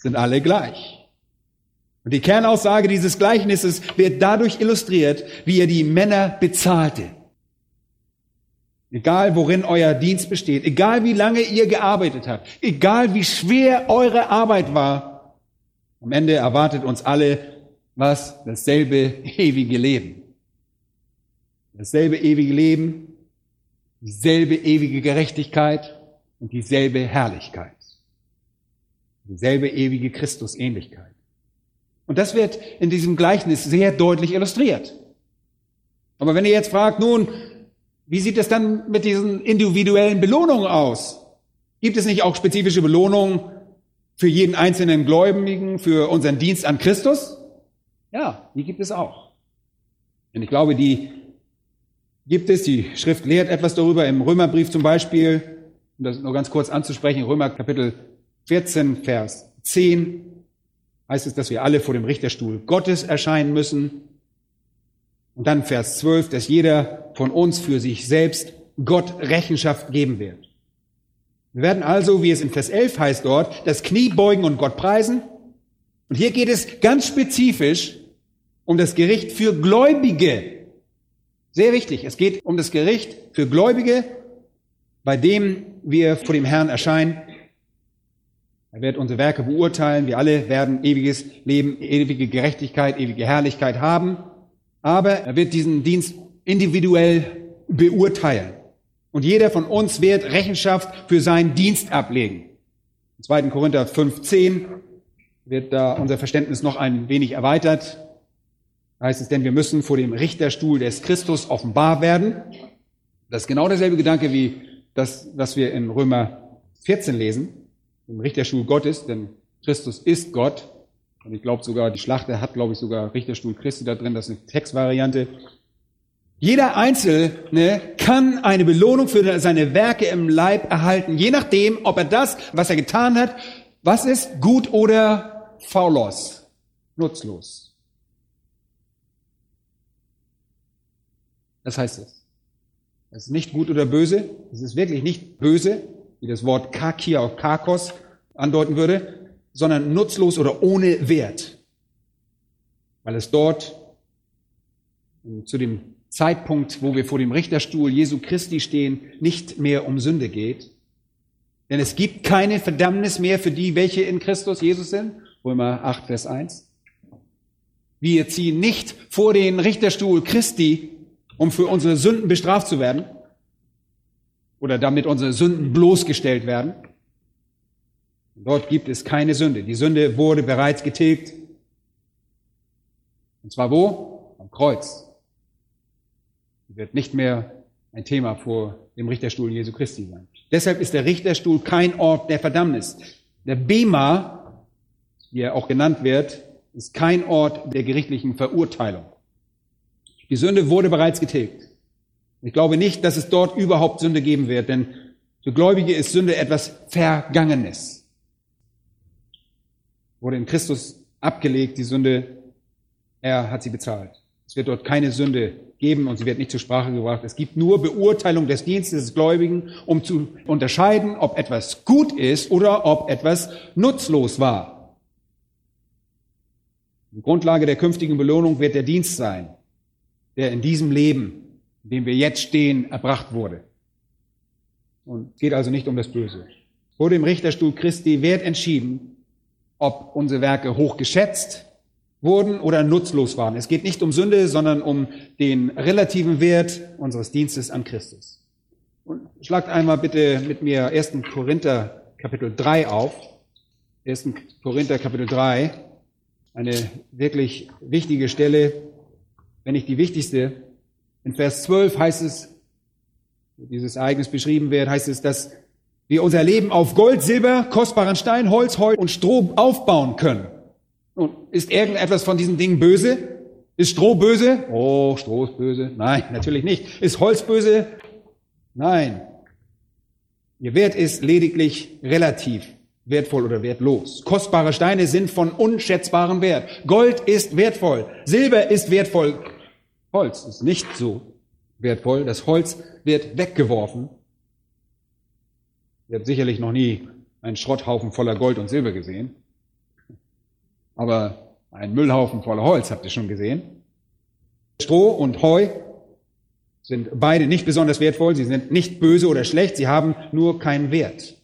sind alle gleich. Und die Kernaussage dieses Gleichnisses wird dadurch illustriert, wie er die Männer bezahlte. Egal worin euer Dienst besteht, egal wie lange ihr gearbeitet habt, egal wie schwer eure Arbeit war, am Ende erwartet uns alle was? Dasselbe ewige Leben. Dasselbe ewige Leben, dieselbe ewige Gerechtigkeit und dieselbe Herrlichkeit. Dieselbe ewige Christusähnlichkeit. Und das wird in diesem Gleichnis sehr deutlich illustriert. Aber wenn ihr jetzt fragt, nun, wie sieht es dann mit diesen individuellen Belohnungen aus? Gibt es nicht auch spezifische Belohnungen für jeden einzelnen Gläubigen, für unseren Dienst an Christus? Ja, die gibt es auch. Und ich glaube, die gibt es. Die Schrift lehrt etwas darüber im Römerbrief zum Beispiel, um das nur ganz kurz anzusprechen, Römer Kapitel 14, Vers 10. heißt es, dass wir alle vor dem Richterstuhl Gottes erscheinen müssen. Und dann Vers 12, dass jeder von uns für sich selbst Gott Rechenschaft geben wird. Wir werden also, wie es in Vers 11 heißt dort, das Knie beugen und Gott preisen. Und hier geht es ganz spezifisch um das Gericht für Gläubige. Sehr wichtig. Es geht um das Gericht für Gläubige, bei dem wir vor dem Herrn erscheinen. Er wird unsere Werke beurteilen. Wir alle werden ewiges Leben, ewige Gerechtigkeit, ewige Herrlichkeit haben. Aber er wird diesen Dienst individuell beurteilen. Und jeder von uns wird Rechenschaft für seinen Dienst ablegen. In 2. Korinther 5.10 wird da unser Verständnis noch ein wenig erweitert. Da heißt es, denn wir müssen vor dem Richterstuhl des Christus offenbar werden. Das ist genau derselbe Gedanke wie das, was wir in Römer 14 lesen, im Richterstuhl Gottes, denn Christus ist Gott. Und ich glaube sogar, die Schlachter hat, glaube ich, sogar Richterstuhl Christi da drin. Das ist eine Textvariante. Jeder Einzelne kann eine Belohnung für seine Werke im Leib erhalten, je nachdem, ob er das, was er getan hat, was ist, gut oder faulos, nutzlos. Das heißt es. Es ist nicht gut oder böse, es ist wirklich nicht böse, wie das Wort kakia oder kakos andeuten würde, sondern nutzlos oder ohne Wert, weil es dort zu dem Zeitpunkt, wo wir vor dem Richterstuhl Jesu Christi stehen, nicht mehr um Sünde geht. Denn es gibt keine Verdammnis mehr für die, welche in Christus Jesus sind. Römer 8, Vers 1. Wir ziehen nicht vor den Richterstuhl Christi, um für unsere Sünden bestraft zu werden oder damit unsere Sünden bloßgestellt werden. Dort gibt es keine Sünde. Die Sünde wurde bereits getilgt. Und zwar wo? Am Kreuz wird nicht mehr ein Thema vor dem Richterstuhl Jesu Christi sein. Deshalb ist der Richterstuhl kein Ort der Verdammnis. Der Bema, wie er auch genannt wird, ist kein Ort der gerichtlichen Verurteilung. Die Sünde wurde bereits getilgt. Ich glaube nicht, dass es dort überhaupt Sünde geben wird, denn für Gläubige ist Sünde etwas Vergangenes. Wurde in Christus abgelegt, die Sünde, er hat sie bezahlt. Es wird dort keine Sünde geben und sie wird nicht zur Sprache gebracht. Es gibt nur Beurteilung des Dienstes des Gläubigen, um zu unterscheiden, ob etwas gut ist oder ob etwas nutzlos war. Die Grundlage der künftigen Belohnung wird der Dienst sein, der in diesem Leben, in dem wir jetzt stehen, erbracht wurde. Und es geht also nicht um das Böse. Vor dem Richterstuhl Christi wird entschieden, ob unsere Werke hoch geschätzt wurden oder nutzlos waren. Es geht nicht um Sünde, sondern um den relativen Wert unseres Dienstes an Christus. Und schlagt einmal bitte mit mir 1. Korinther Kapitel 3 auf. 1. Korinther Kapitel 3, eine wirklich wichtige Stelle, wenn nicht die wichtigste. In Vers 12 heißt es, dieses Ereignis beschrieben wird, heißt es, dass wir unser Leben auf Gold, Silber, kostbaren Stein, Holz, Heu und Stroh aufbauen können. Und ist irgendetwas von diesen Dingen böse? Ist Stroh böse? Oh, Stroh ist böse. Nein, natürlich nicht. Ist Holz böse? Nein. Ihr Wert ist lediglich relativ wertvoll oder wertlos. Kostbare Steine sind von unschätzbarem Wert. Gold ist wertvoll. Silber ist wertvoll. Holz ist nicht so wertvoll. Das Holz wird weggeworfen. Ihr habt sicherlich noch nie einen Schrotthaufen voller Gold und Silber gesehen. Aber ein Müllhaufen voller Holz habt ihr schon gesehen. Stroh und Heu sind beide nicht besonders wertvoll. Sie sind nicht böse oder schlecht. Sie haben nur keinen Wert.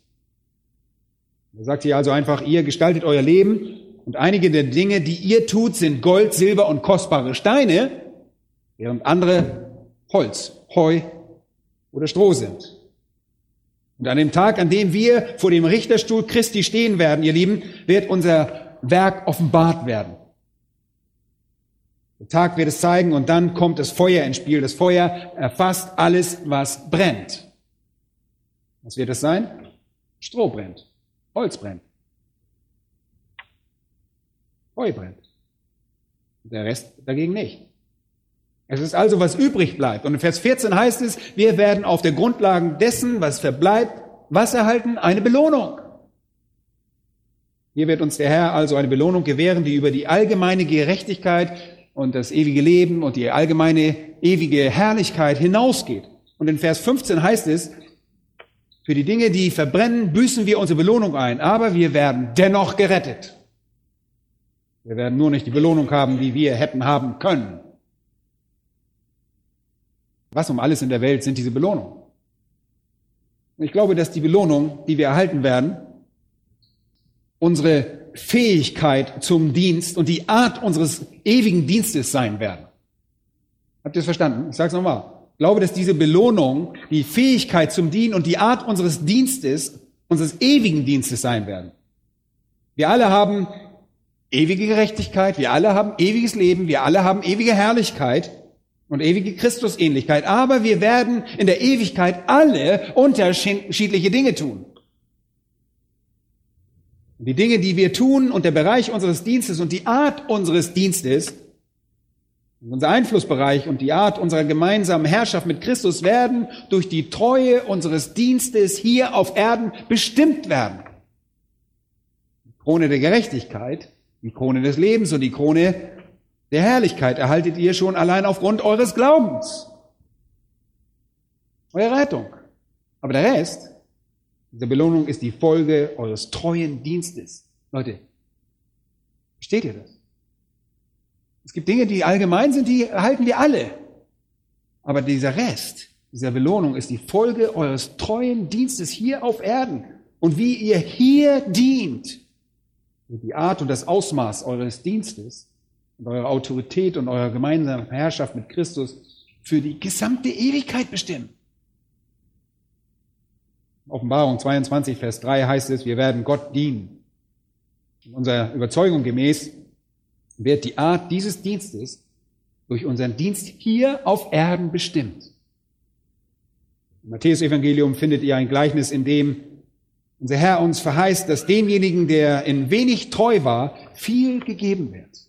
Er sagt hier also einfach, ihr gestaltet euer Leben und einige der Dinge, die ihr tut, sind Gold, Silber und kostbare Steine, während andere Holz, Heu oder Stroh sind. Und an dem Tag, an dem wir vor dem Richterstuhl Christi stehen werden, ihr Lieben, wird unser Werk offenbart werden. Der Tag wird es zeigen und dann kommt das Feuer ins Spiel. Das Feuer erfasst alles, was brennt. Was wird es sein? Stroh brennt, Holz brennt, Heu brennt. Der Rest dagegen nicht. Es ist also, was übrig bleibt. Und in Vers 14 heißt es, wir werden auf der Grundlage dessen, was verbleibt, was erhalten? Eine Belohnung. Hier wird uns der Herr also eine Belohnung gewähren, die über die allgemeine Gerechtigkeit und das ewige Leben und die allgemeine ewige Herrlichkeit hinausgeht. Und in Vers 15 heißt es, für die Dinge, die verbrennen, büßen wir unsere Belohnung ein, aber wir werden dennoch gerettet. Wir werden nur nicht die Belohnung haben, die wir hätten haben können. Was um alles in der Welt sind diese Belohnungen? Ich glaube, dass die Belohnung, die wir erhalten werden, unsere Fähigkeit zum Dienst und die Art unseres ewigen Dienstes sein werden. Habt ihr es verstanden? Ich sage es nochmal. Ich glaube, dass diese Belohnung die Fähigkeit zum Dienen und die Art unseres Dienstes, unseres ewigen Dienstes sein werden. Wir alle haben ewige Gerechtigkeit, wir alle haben ewiges Leben, wir alle haben ewige Herrlichkeit und ewige Christusähnlichkeit, aber wir werden in der Ewigkeit alle unterschiedliche Dinge tun. Die Dinge, die wir tun und der Bereich unseres Dienstes und die Art unseres Dienstes, unser Einflussbereich und die Art unserer gemeinsamen Herrschaft mit Christus werden durch die Treue unseres Dienstes hier auf Erden bestimmt werden. Die Krone der Gerechtigkeit, die Krone des Lebens und die Krone der Herrlichkeit erhaltet ihr schon allein aufgrund eures Glaubens. Eure Rettung. Aber der Rest, diese Belohnung ist die Folge eures treuen Dienstes. Leute, versteht ihr das? Es gibt Dinge, die allgemein sind, die erhalten wir alle. Aber dieser Rest, dieser Belohnung ist die Folge eures treuen Dienstes hier auf Erden. Und wie ihr hier dient, die Art und das Ausmaß eures Dienstes, und eure Autorität und eure gemeinsame Herrschaft mit Christus für die gesamte Ewigkeit bestimmen. Offenbarung 22, Vers 3 heißt es, wir werden Gott dienen. In unserer Überzeugung gemäß wird die Art dieses Dienstes durch unseren Dienst hier auf Erden bestimmt. Im Matthäus-Evangelium findet ihr ein Gleichnis, in dem unser Herr uns verheißt, dass demjenigen, der in wenig treu war, viel gegeben wird.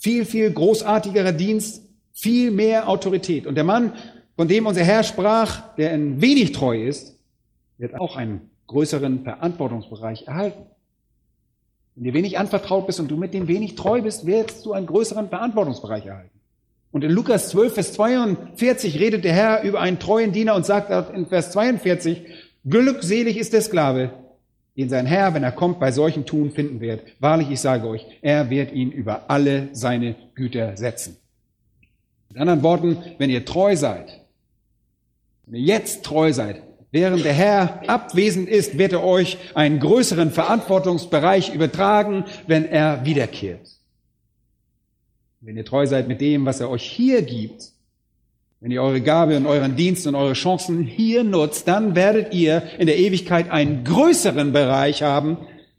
Viel, viel großartigerer Dienst, viel mehr Autorität. Und der Mann, von dem unser Herr sprach, der in wenig treu ist, wird auch einen größeren Verantwortungsbereich erhalten. Wenn dir wenig anvertraut bist und du mit dem wenig treu bist, wirst du einen größeren Verantwortungsbereich erhalten. Und in Lukas 12, Vers 42 redet der Herr über einen treuen Diener und sagt in Vers 42, glückselig ist der Sklave, den sein Herr, wenn er kommt, bei solchen Tun finden wird. Wahrlich, ich sage euch, er wird ihn über alle seine Güter setzen. Mit anderen Worten, wenn ihr treu seid, wenn ihr jetzt treu seid, während der Herr abwesend ist, wird er euch einen größeren Verantwortungsbereich übertragen, wenn er wiederkehrt. Wenn ihr treu seid mit dem, was er euch hier gibt, wenn ihr eure Gabe und euren Dienst und eure Chancen hier nutzt, dann werdet ihr in der Ewigkeit einen größeren Bereich haben,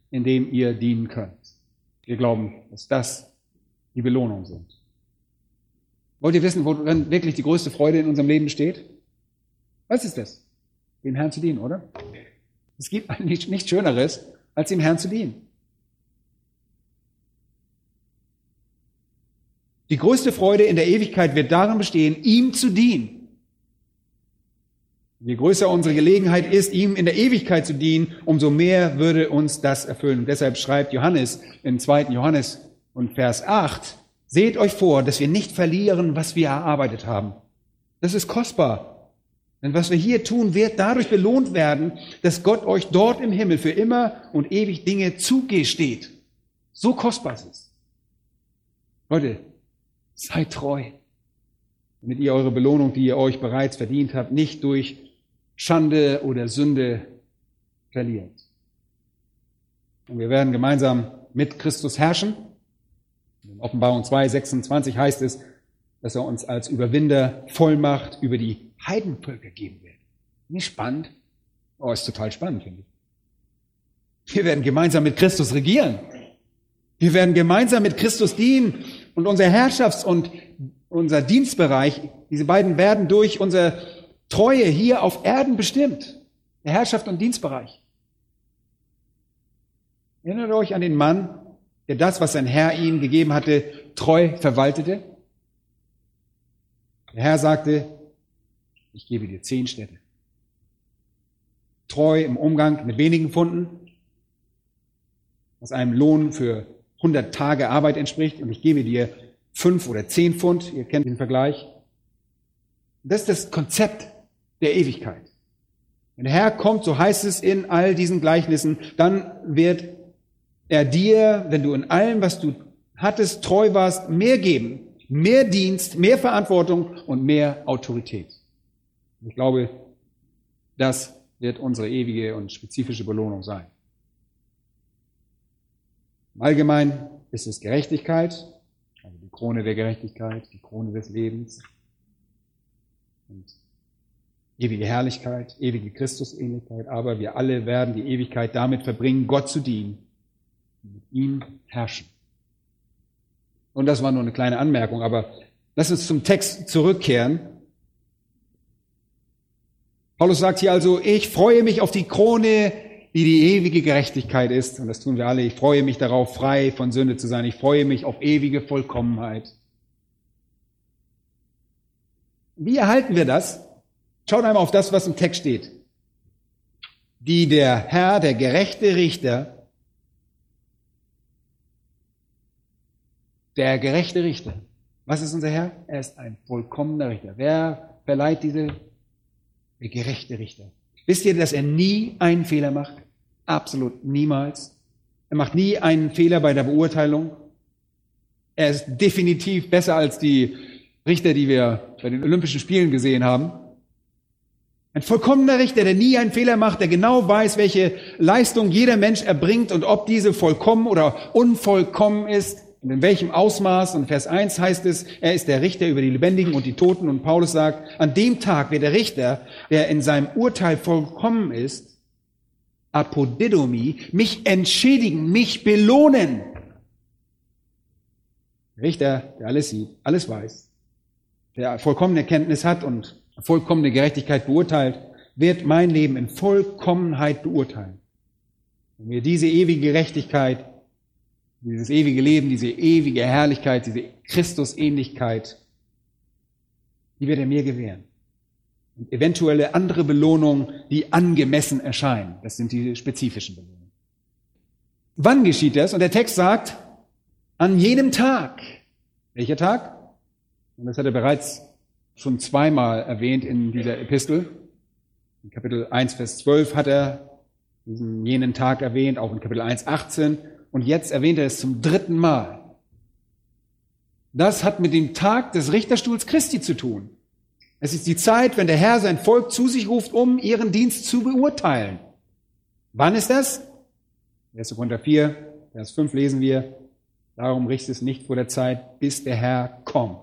in dem ihr dienen könnt. Wir glauben, dass das die Belohnung sind. Wollt ihr wissen, worin wirklich die größte Freude in unserem Leben besteht? Was ist das? Dem Herrn zu dienen, oder? Es gibt nichts Schöneres, als dem Herrn zu dienen. Die größte Freude in der Ewigkeit wird darin bestehen, ihm zu dienen. Je größer unsere Gelegenheit ist, ihm in der Ewigkeit zu dienen, umso mehr würde uns das erfüllen. Und deshalb schreibt Johannes im 2. Johannes und Vers 8, seht euch vor, dass wir nicht verlieren, was wir erarbeitet haben. Das ist kostbar. Denn was wir hier tun, wird dadurch belohnt werden, dass Gott euch dort im Himmel für immer und ewig Dinge zugesteht. So kostbar ist es. Leute, Seid treu, damit ihr eure Belohnung, die ihr euch bereits verdient habt, nicht durch Schande oder Sünde verliert. Und wir werden gemeinsam mit Christus herrschen. In Offenbarung 2, 26 heißt es, dass er uns als Überwinder Vollmacht über die Heidenvölker geben wird. Nicht spannend? Oh, ist total spannend, finde ich. Wir werden gemeinsam mit Christus regieren. Wir werden gemeinsam mit Christus dienen und unser Herrschafts- und unser Dienstbereich, diese beiden werden durch unsere Treue hier auf Erden bestimmt. Der Herrschaft und Dienstbereich. Erinnert euch an den Mann, der das, was sein Herr ihm gegeben hatte, treu verwaltete? Der Herr sagte, ich gebe dir zehn Städte. Treu im Umgang mit wenigen Funden. was einem Lohn für 100 Tage Arbeit entspricht, und ich gebe dir fünf oder zehn Pfund, ihr kennt den Vergleich. Das ist das Konzept der Ewigkeit. Wenn der Herr kommt, so heißt es in all diesen Gleichnissen, dann wird er dir, wenn du in allem, was du hattest, treu warst, mehr geben, mehr Dienst, mehr Verantwortung und mehr Autorität. Ich glaube, das wird unsere ewige und spezifische Belohnung sein. Im Allgemeinen ist es Gerechtigkeit, also die Krone der Gerechtigkeit, die Krone des Lebens und ewige Herrlichkeit, ewige Christusähnlichkeit, aber wir alle werden die Ewigkeit damit verbringen, Gott zu dienen und mit ihm herrschen. Und das war nur eine kleine Anmerkung, aber lass uns zum Text zurückkehren. Paulus sagt hier also, ich freue mich auf die Krone, die die ewige Gerechtigkeit ist. Und das tun wir alle. Ich freue mich darauf, frei von Sünde zu sein. Ich freue mich auf ewige Vollkommenheit. Wie erhalten wir das? Schaut einmal auf das, was im Text steht. Die der Herr, der gerechte Richter, Der gerechte Richter. Was ist unser Herr? Er ist ein vollkommener Richter. Wer verleiht diese? Der gerechte Richter. Wisst ihr, dass er nie einen Fehler macht? Absolut niemals. Er macht nie einen Fehler bei der Beurteilung. Er ist definitiv besser als die Richter, die wir bei den Olympischen Spielen gesehen haben. Ein vollkommener Richter, der nie einen Fehler macht, der genau weiß, welche Leistung jeder Mensch erbringt und ob diese vollkommen oder unvollkommen ist. Und in welchem Ausmaß? Und Vers 1 heißt es, er ist der Richter über die Lebendigen und die Toten. Und Paulus sagt, an dem Tag wird der Richter, der in seinem Urteil vollkommen ist, apodidomi, mich entschädigen, mich belohnen. Richter, der alles sieht, alles weiß, der vollkommene Kenntnis hat und vollkommene Gerechtigkeit beurteilt, wird mein Leben in Vollkommenheit beurteilen. Und mir diese ewige Gerechtigkeit dieses ewige Leben, diese ewige Herrlichkeit, diese Christusähnlichkeit, die wird er mir gewähren. Und eventuelle andere Belohnungen, die angemessen erscheinen. Das sind die spezifischen Belohnungen. Wann geschieht das? Und der Text sagt, an jenem Tag. Welcher Tag? Und das hat er bereits schon zweimal erwähnt in dieser Epistel. In Kapitel 1, Vers 12 hat er diesen jenen Tag erwähnt, auch in Kapitel 1, 18 und jetzt erwähnt er es zum dritten Mal. Das hat mit dem Tag des Richterstuhls Christi zu tun. Es ist die Zeit, wenn der Herr sein Volk zu sich ruft, um ihren Dienst zu beurteilen. Wann ist das? 1. Korinther 4, Vers 5 lesen wir, darum richtest es nicht vor der Zeit, bis der Herr kommt,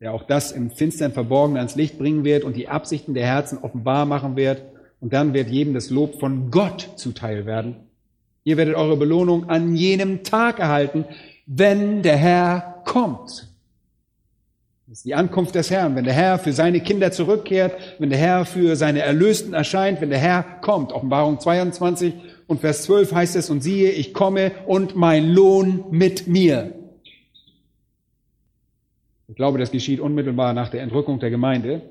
der auch das im Finstern Verborgenen ans Licht bringen wird und die Absichten der Herzen offenbar machen wird. Und dann wird jedem das Lob von Gott zuteil werden, Ihr werdet eure Belohnung an jenem Tag erhalten, wenn der Herr kommt. Das ist die Ankunft des Herrn. Wenn der Herr für seine Kinder zurückkehrt, wenn der Herr für seine Erlösten erscheint, wenn der Herr kommt. Offenbarung 22 und Vers 12 heißt es, und siehe, ich komme und mein Lohn mit mir. Ich glaube, das geschieht unmittelbar nach der Entrückung der Gemeinde.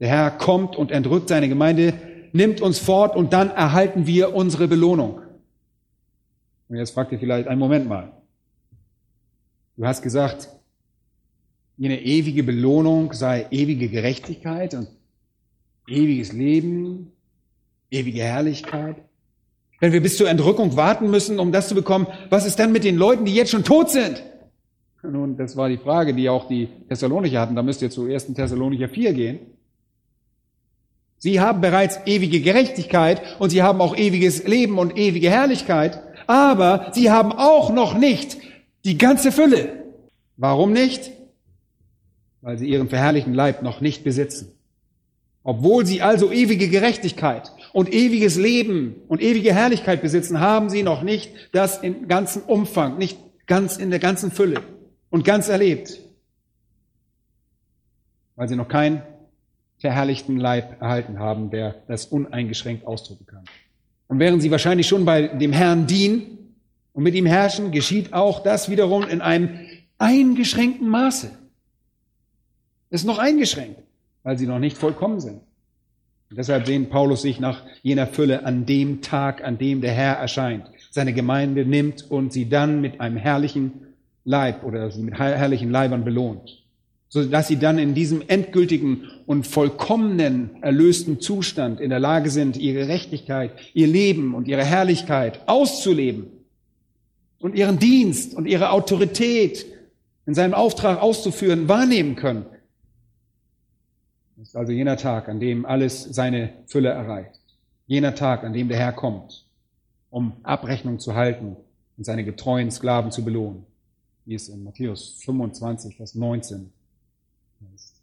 Der Herr kommt und entrückt seine Gemeinde, nimmt uns fort und dann erhalten wir unsere Belohnung. Und jetzt fragt ihr vielleicht, einen Moment mal. Du hast gesagt, eine ewige Belohnung sei ewige Gerechtigkeit und ewiges Leben, ewige Herrlichkeit. Wenn wir bis zur Entrückung warten müssen, um das zu bekommen, was ist dann mit den Leuten, die jetzt schon tot sind? Nun, das war die Frage, die auch die Thessalonicher hatten. Da müsst ihr zu 1. Thessalonicher 4 gehen. Sie haben bereits ewige Gerechtigkeit und sie haben auch ewiges Leben und ewige Herrlichkeit aber sie haben auch noch nicht die ganze Fülle. Warum nicht? Weil sie ihren verherrlichten Leib noch nicht besitzen. Obwohl sie also ewige Gerechtigkeit und ewiges Leben und ewige Herrlichkeit besitzen, haben sie noch nicht das im ganzen Umfang, nicht ganz in der ganzen Fülle und ganz erlebt. Weil sie noch keinen verherrlichten Leib erhalten haben, der das uneingeschränkt ausdrücken kann. Und während sie wahrscheinlich schon bei dem Herrn dienen und mit ihm herrschen, geschieht auch das wiederum in einem eingeschränkten Maße. Ist noch eingeschränkt, weil sie noch nicht vollkommen sind. Und deshalb sehnt Paulus sich nach jener Fülle an dem Tag, an dem der Herr erscheint. seine Gemeinde nimmt und sie dann mit einem herrlichen Leib oder sie mit herrlichen Leibern belohnt. So dass sie dann in diesem endgültigen und vollkommenen erlösten Zustand in der Lage sind, ihre Gerechtigkeit, ihr Leben und ihre Herrlichkeit auszuleben und ihren Dienst und ihre Autorität in seinem Auftrag auszuführen, wahrnehmen können. Das ist also jener Tag, an dem alles seine Fülle erreicht. Jener Tag, an dem der Herr kommt, um Abrechnung zu halten und seine getreuen Sklaven zu belohnen, wie es in Matthäus 25, Vers 19 ist.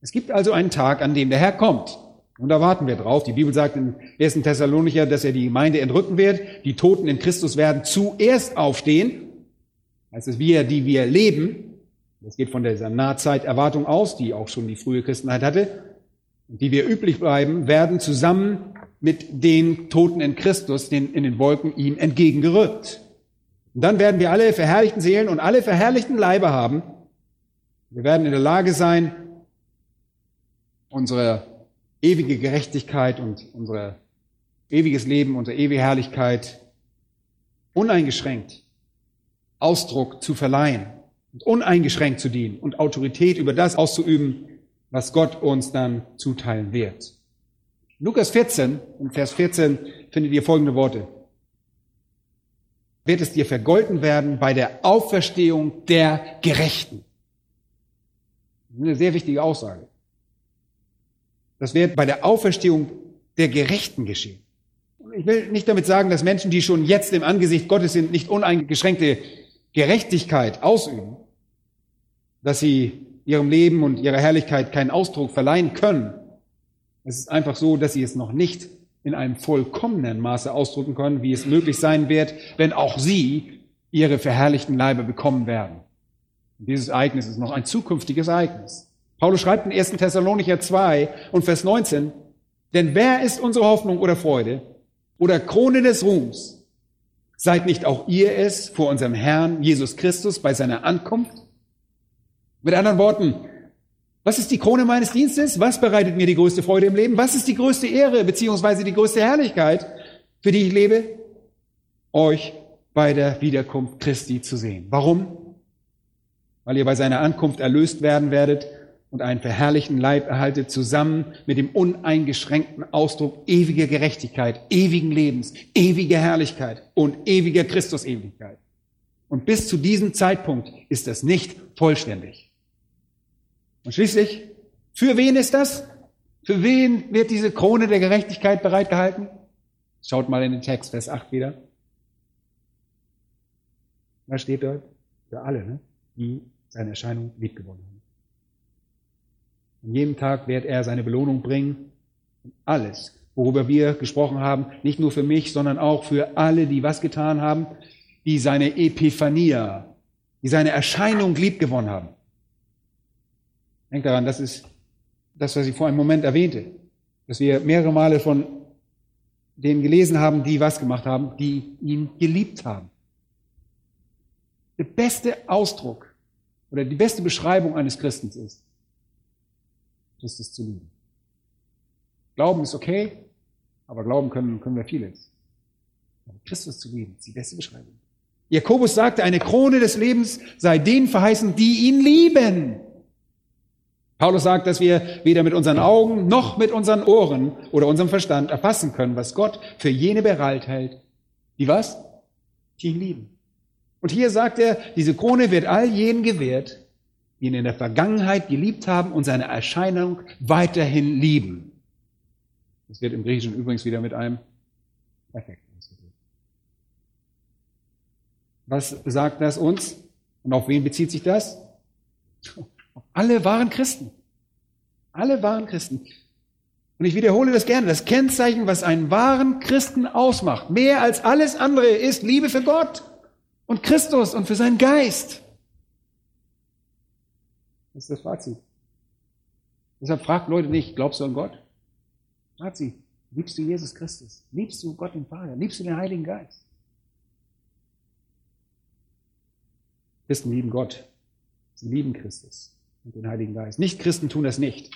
Es gibt also einen Tag, an dem der Herr kommt. Und da warten wir drauf. Die Bibel sagt in 1. Thessalonicher, dass er die Gemeinde entrücken wird. Die Toten in Christus werden zuerst aufstehen. Das ist wir, die wir leben. Das geht von dieser Nahzeiterwartung aus, die auch schon die frühe Christenheit hatte. Die wir üblich bleiben, werden zusammen mit den Toten in Christus den, in den Wolken ihm entgegengerückt. Und dann werden wir alle verherrlichten Seelen und alle verherrlichten Leibe haben. Wir werden in der Lage sein, unsere ewige Gerechtigkeit und unser ewiges Leben, unsere ewige Herrlichkeit uneingeschränkt Ausdruck zu verleihen und uneingeschränkt zu dienen und Autorität über das auszuüben, was Gott uns dann zuteilen wird. Lukas 14, in Vers 14 findet ihr folgende Worte. Wird es dir vergolten werden bei der Auferstehung der Gerechten. Eine sehr wichtige Aussage. Das wird bei der Auferstehung der Gerechten geschehen. Ich will nicht damit sagen, dass Menschen, die schon jetzt im Angesicht Gottes sind, nicht uneingeschränkte Gerechtigkeit ausüben, dass sie ihrem Leben und ihrer Herrlichkeit keinen Ausdruck verleihen können. Es ist einfach so, dass sie es noch nicht in einem vollkommenen Maße ausdrücken können, wie es möglich sein wird, wenn auch sie ihre verherrlichten Leibe bekommen werden. Und dieses Ereignis ist noch ein zukünftiges Ereignis. Paulus schreibt in 1. Thessalonicher 2 und Vers 19, denn wer ist unsere Hoffnung oder Freude oder Krone des Ruhms? Seid nicht auch ihr es vor unserem Herrn Jesus Christus bei seiner Ankunft? Mit anderen Worten, was ist die Krone meines Dienstes? Was bereitet mir die größte Freude im Leben? Was ist die größte Ehre beziehungsweise die größte Herrlichkeit, für die ich lebe? Euch bei der Wiederkunft Christi zu sehen. Warum? Weil ihr bei seiner Ankunft erlöst werden werdet und einen verherrlichten Leib erhaltet, zusammen mit dem uneingeschränkten Ausdruck ewiger Gerechtigkeit, ewigen Lebens, ewiger Herrlichkeit und ewiger Christusewigkeit. Und bis zu diesem Zeitpunkt ist das nicht vollständig. Und schließlich, für wen ist das? Für wen wird diese Krone der Gerechtigkeit bereitgehalten? Schaut mal in den Text, Vers 8 wieder. Da steht dort, für alle, ne? die seine Erscheinung liebgewonnen haben. An jedem Tag wird er seine Belohnung bringen. Alles, worüber wir gesprochen haben, nicht nur für mich, sondern auch für alle, die was getan haben, die seine Epiphania, die seine Erscheinung liebgewonnen haben. Denkt daran, das ist das, was ich vor einem Moment erwähnte, dass wir mehrere Male von denen gelesen haben, die was gemacht haben, die ihn geliebt haben. Der beste Ausdruck oder die beste Beschreibung eines Christens ist, Christus zu lieben. Glauben ist okay, aber glauben können, können wir vieles. Aber Christus zu lieben ist die beste Beschreibung. Jakobus sagte, eine Krone des Lebens sei denen verheißen, die ihn lieben. Paulus sagt, dass wir weder mit unseren Augen noch mit unseren Ohren oder unserem Verstand erfassen können, was Gott für jene bereithält, die was? Die ihn lieben. Und hier sagt er, diese Krone wird all jenen gewährt, ihn in der Vergangenheit geliebt haben und seine Erscheinung weiterhin lieben. Das wird im Griechischen übrigens wieder mit einem Perfekt ausgedrückt. Was sagt das uns? Und auf wen bezieht sich das? Alle waren Christen. Alle waren Christen. Und ich wiederhole das gerne. Das Kennzeichen, was einen wahren Christen ausmacht, mehr als alles andere, ist Liebe für Gott und Christus und für seinen Geist. Das ist das Fazit. Deshalb fragt Leute nicht, glaubst du an Gott? Fragt sie, liebst du Jesus Christus? Liebst du Gott den Vater? Liebst du den Heiligen Geist? Christen lieben Gott. Sie lieben Christus und den Heiligen Geist. Nicht-Christen tun das nicht.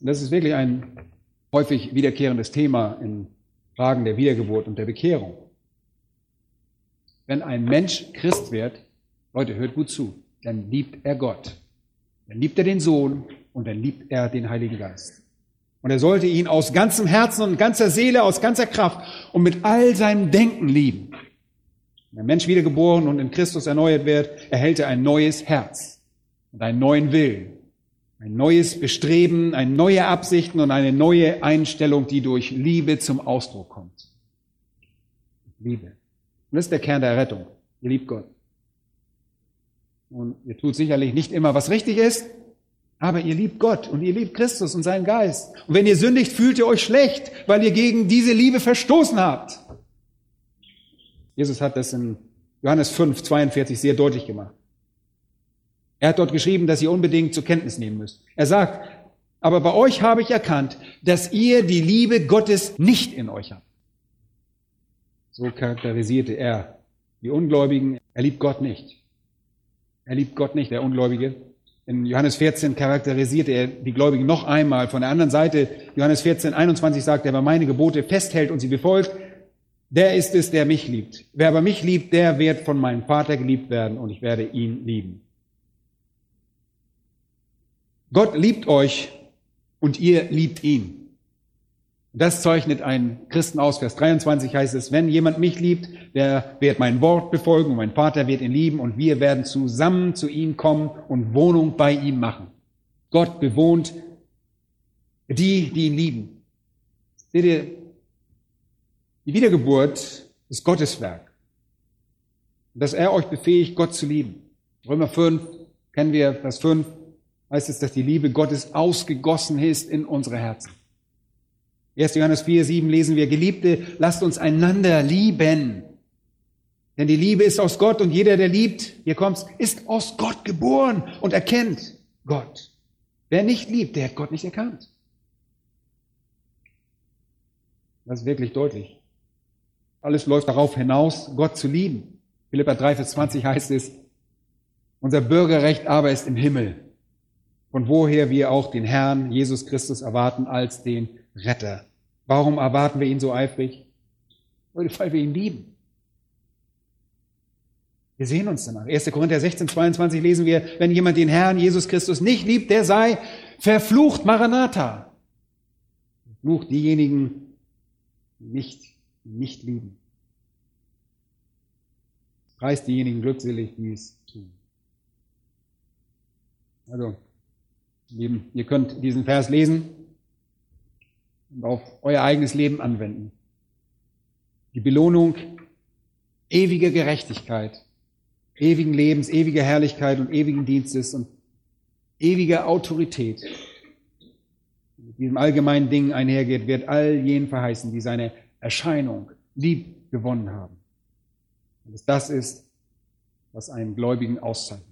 Und das ist wirklich ein häufig wiederkehrendes Thema in Fragen der Wiedergeburt und der Bekehrung. Wenn ein Mensch Christ wird, Leute, hört gut zu, dann liebt er Gott. Dann liebt er den Sohn und dann liebt er den Heiligen Geist. Und er sollte ihn aus ganzem Herzen und ganzer Seele, aus ganzer Kraft und mit all seinem Denken lieben. Wenn ein Mensch wiedergeboren und in Christus erneuert wird, erhält er ein neues Herz und einen neuen Willen, ein neues Bestreben, eine neue Absichten und eine neue Einstellung, die durch Liebe zum Ausdruck kommt. Liebe. Und das ist der Kern der Rettung. Ihr liebt Gott. Und ihr tut sicherlich nicht immer, was richtig ist, aber ihr liebt Gott und ihr liebt Christus und seinen Geist. Und wenn ihr sündigt, fühlt ihr euch schlecht, weil ihr gegen diese Liebe verstoßen habt. Jesus hat das in Johannes 5, 42 sehr deutlich gemacht. Er hat dort geschrieben, dass ihr unbedingt zur Kenntnis nehmen müsst. Er sagt, aber bei euch habe ich erkannt, dass ihr die Liebe Gottes nicht in euch habt. So charakterisierte er die Ungläubigen. Er liebt Gott nicht. Er liebt Gott nicht, der Ungläubige. In Johannes 14 charakterisiert er die Gläubigen noch einmal. Von der anderen Seite, Johannes 14, 21 sagt er, wer meine Gebote festhält und sie befolgt, der ist es, der mich liebt. Wer aber mich liebt, der wird von meinem Vater geliebt werden und ich werde ihn lieben. Gott liebt euch und ihr liebt ihn. Das zeichnet einen Christen aus. Vers 23 heißt es, wenn jemand mich liebt, der wird mein Wort befolgen und mein Vater wird ihn lieben und wir werden zusammen zu ihm kommen und Wohnung bei ihm machen. Gott bewohnt die, die ihn lieben. Seht ihr, die Wiedergeburt ist Gottes Werk. Dass er euch befähigt, Gott zu lieben. Römer 5, kennen wir Vers 5, heißt es, dass die Liebe Gottes ausgegossen ist in unsere Herzen. 1. Johannes 4, 7 lesen wir, Geliebte, lasst uns einander lieben. Denn die Liebe ist aus Gott und jeder, der liebt, hier kommt's, ist aus Gott geboren und erkennt Gott. Wer nicht liebt, der hat Gott nicht erkannt. Das ist wirklich deutlich. Alles läuft darauf hinaus, Gott zu lieben. Philippa 3, Vers 20 heißt es, unser Bürgerrecht aber ist im Himmel, von woher wir auch den Herrn Jesus Christus erwarten als den Retter. Warum erwarten wir ihn so eifrig? Weil wir ihn lieben. Wir sehen uns danach. 1. Korinther 16, 22 lesen wir, wenn jemand den Herrn Jesus Christus nicht liebt, der sei verflucht Maranatha. Verflucht diejenigen, die nicht, die nicht lieben. Preist diejenigen glückselig, die es tun. Also, ihr könnt diesen Vers lesen und auf euer eigenes Leben anwenden. Die Belohnung ewiger Gerechtigkeit, ewigen Lebens, ewiger Herrlichkeit und ewigen Dienstes und ewiger Autorität mit diesem allgemeinen Ding einhergeht, wird all jenen verheißen, die seine Erscheinung lieb gewonnen haben. Und das ist, was einen Gläubigen auszeichnet.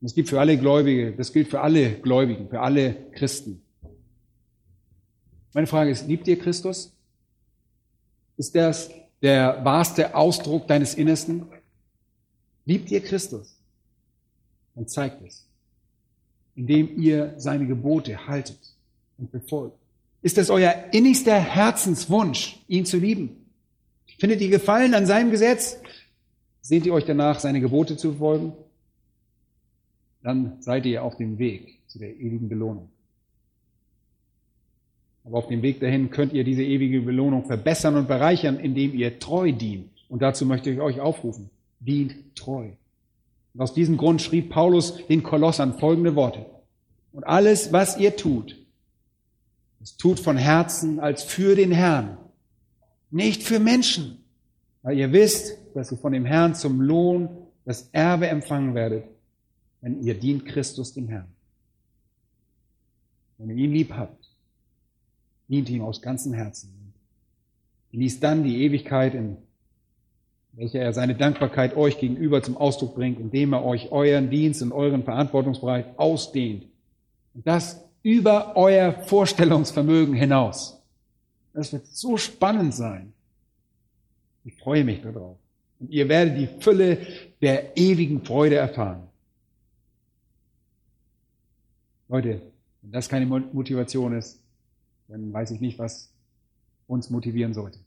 Und es gibt für alle Gläubige, das gilt für alle Gläubigen, für alle Christen, meine Frage ist, liebt ihr Christus? Ist das der wahrste Ausdruck deines Innersten? Liebt ihr Christus? Dann zeigt es, indem ihr seine Gebote haltet und befolgt. Ist es euer innigster Herzenswunsch, ihn zu lieben? Findet ihr Gefallen an seinem Gesetz? Sehnt ihr euch danach, seine Gebote zu folgen? Dann seid ihr auf dem Weg zu der ewigen Belohnung. Aber auf dem Weg dahin könnt ihr diese ewige Belohnung verbessern und bereichern, indem ihr treu dient. Und dazu möchte ich euch aufrufen. Dient treu. Und aus diesem Grund schrieb Paulus den Kolossern folgende Worte. Und alles, was ihr tut, es tut von Herzen als für den Herrn, nicht für Menschen, weil ihr wisst, dass ihr von dem Herrn zum Lohn das Erbe empfangen werdet, wenn ihr dient Christus dem Herrn. Wenn ihr ihn lieb habt, dient ihm aus ganzem Herzen. Genießt dann die Ewigkeit, in welcher er seine Dankbarkeit euch gegenüber zum Ausdruck bringt, indem er euch euren Dienst und euren Verantwortungsbereich ausdehnt. Und das über euer Vorstellungsvermögen hinaus. Das wird so spannend sein. Ich freue mich darauf. Und ihr werdet die Fülle der ewigen Freude erfahren. Leute, wenn das keine Motivation ist, dann weiß ich nicht, was uns motivieren sollte.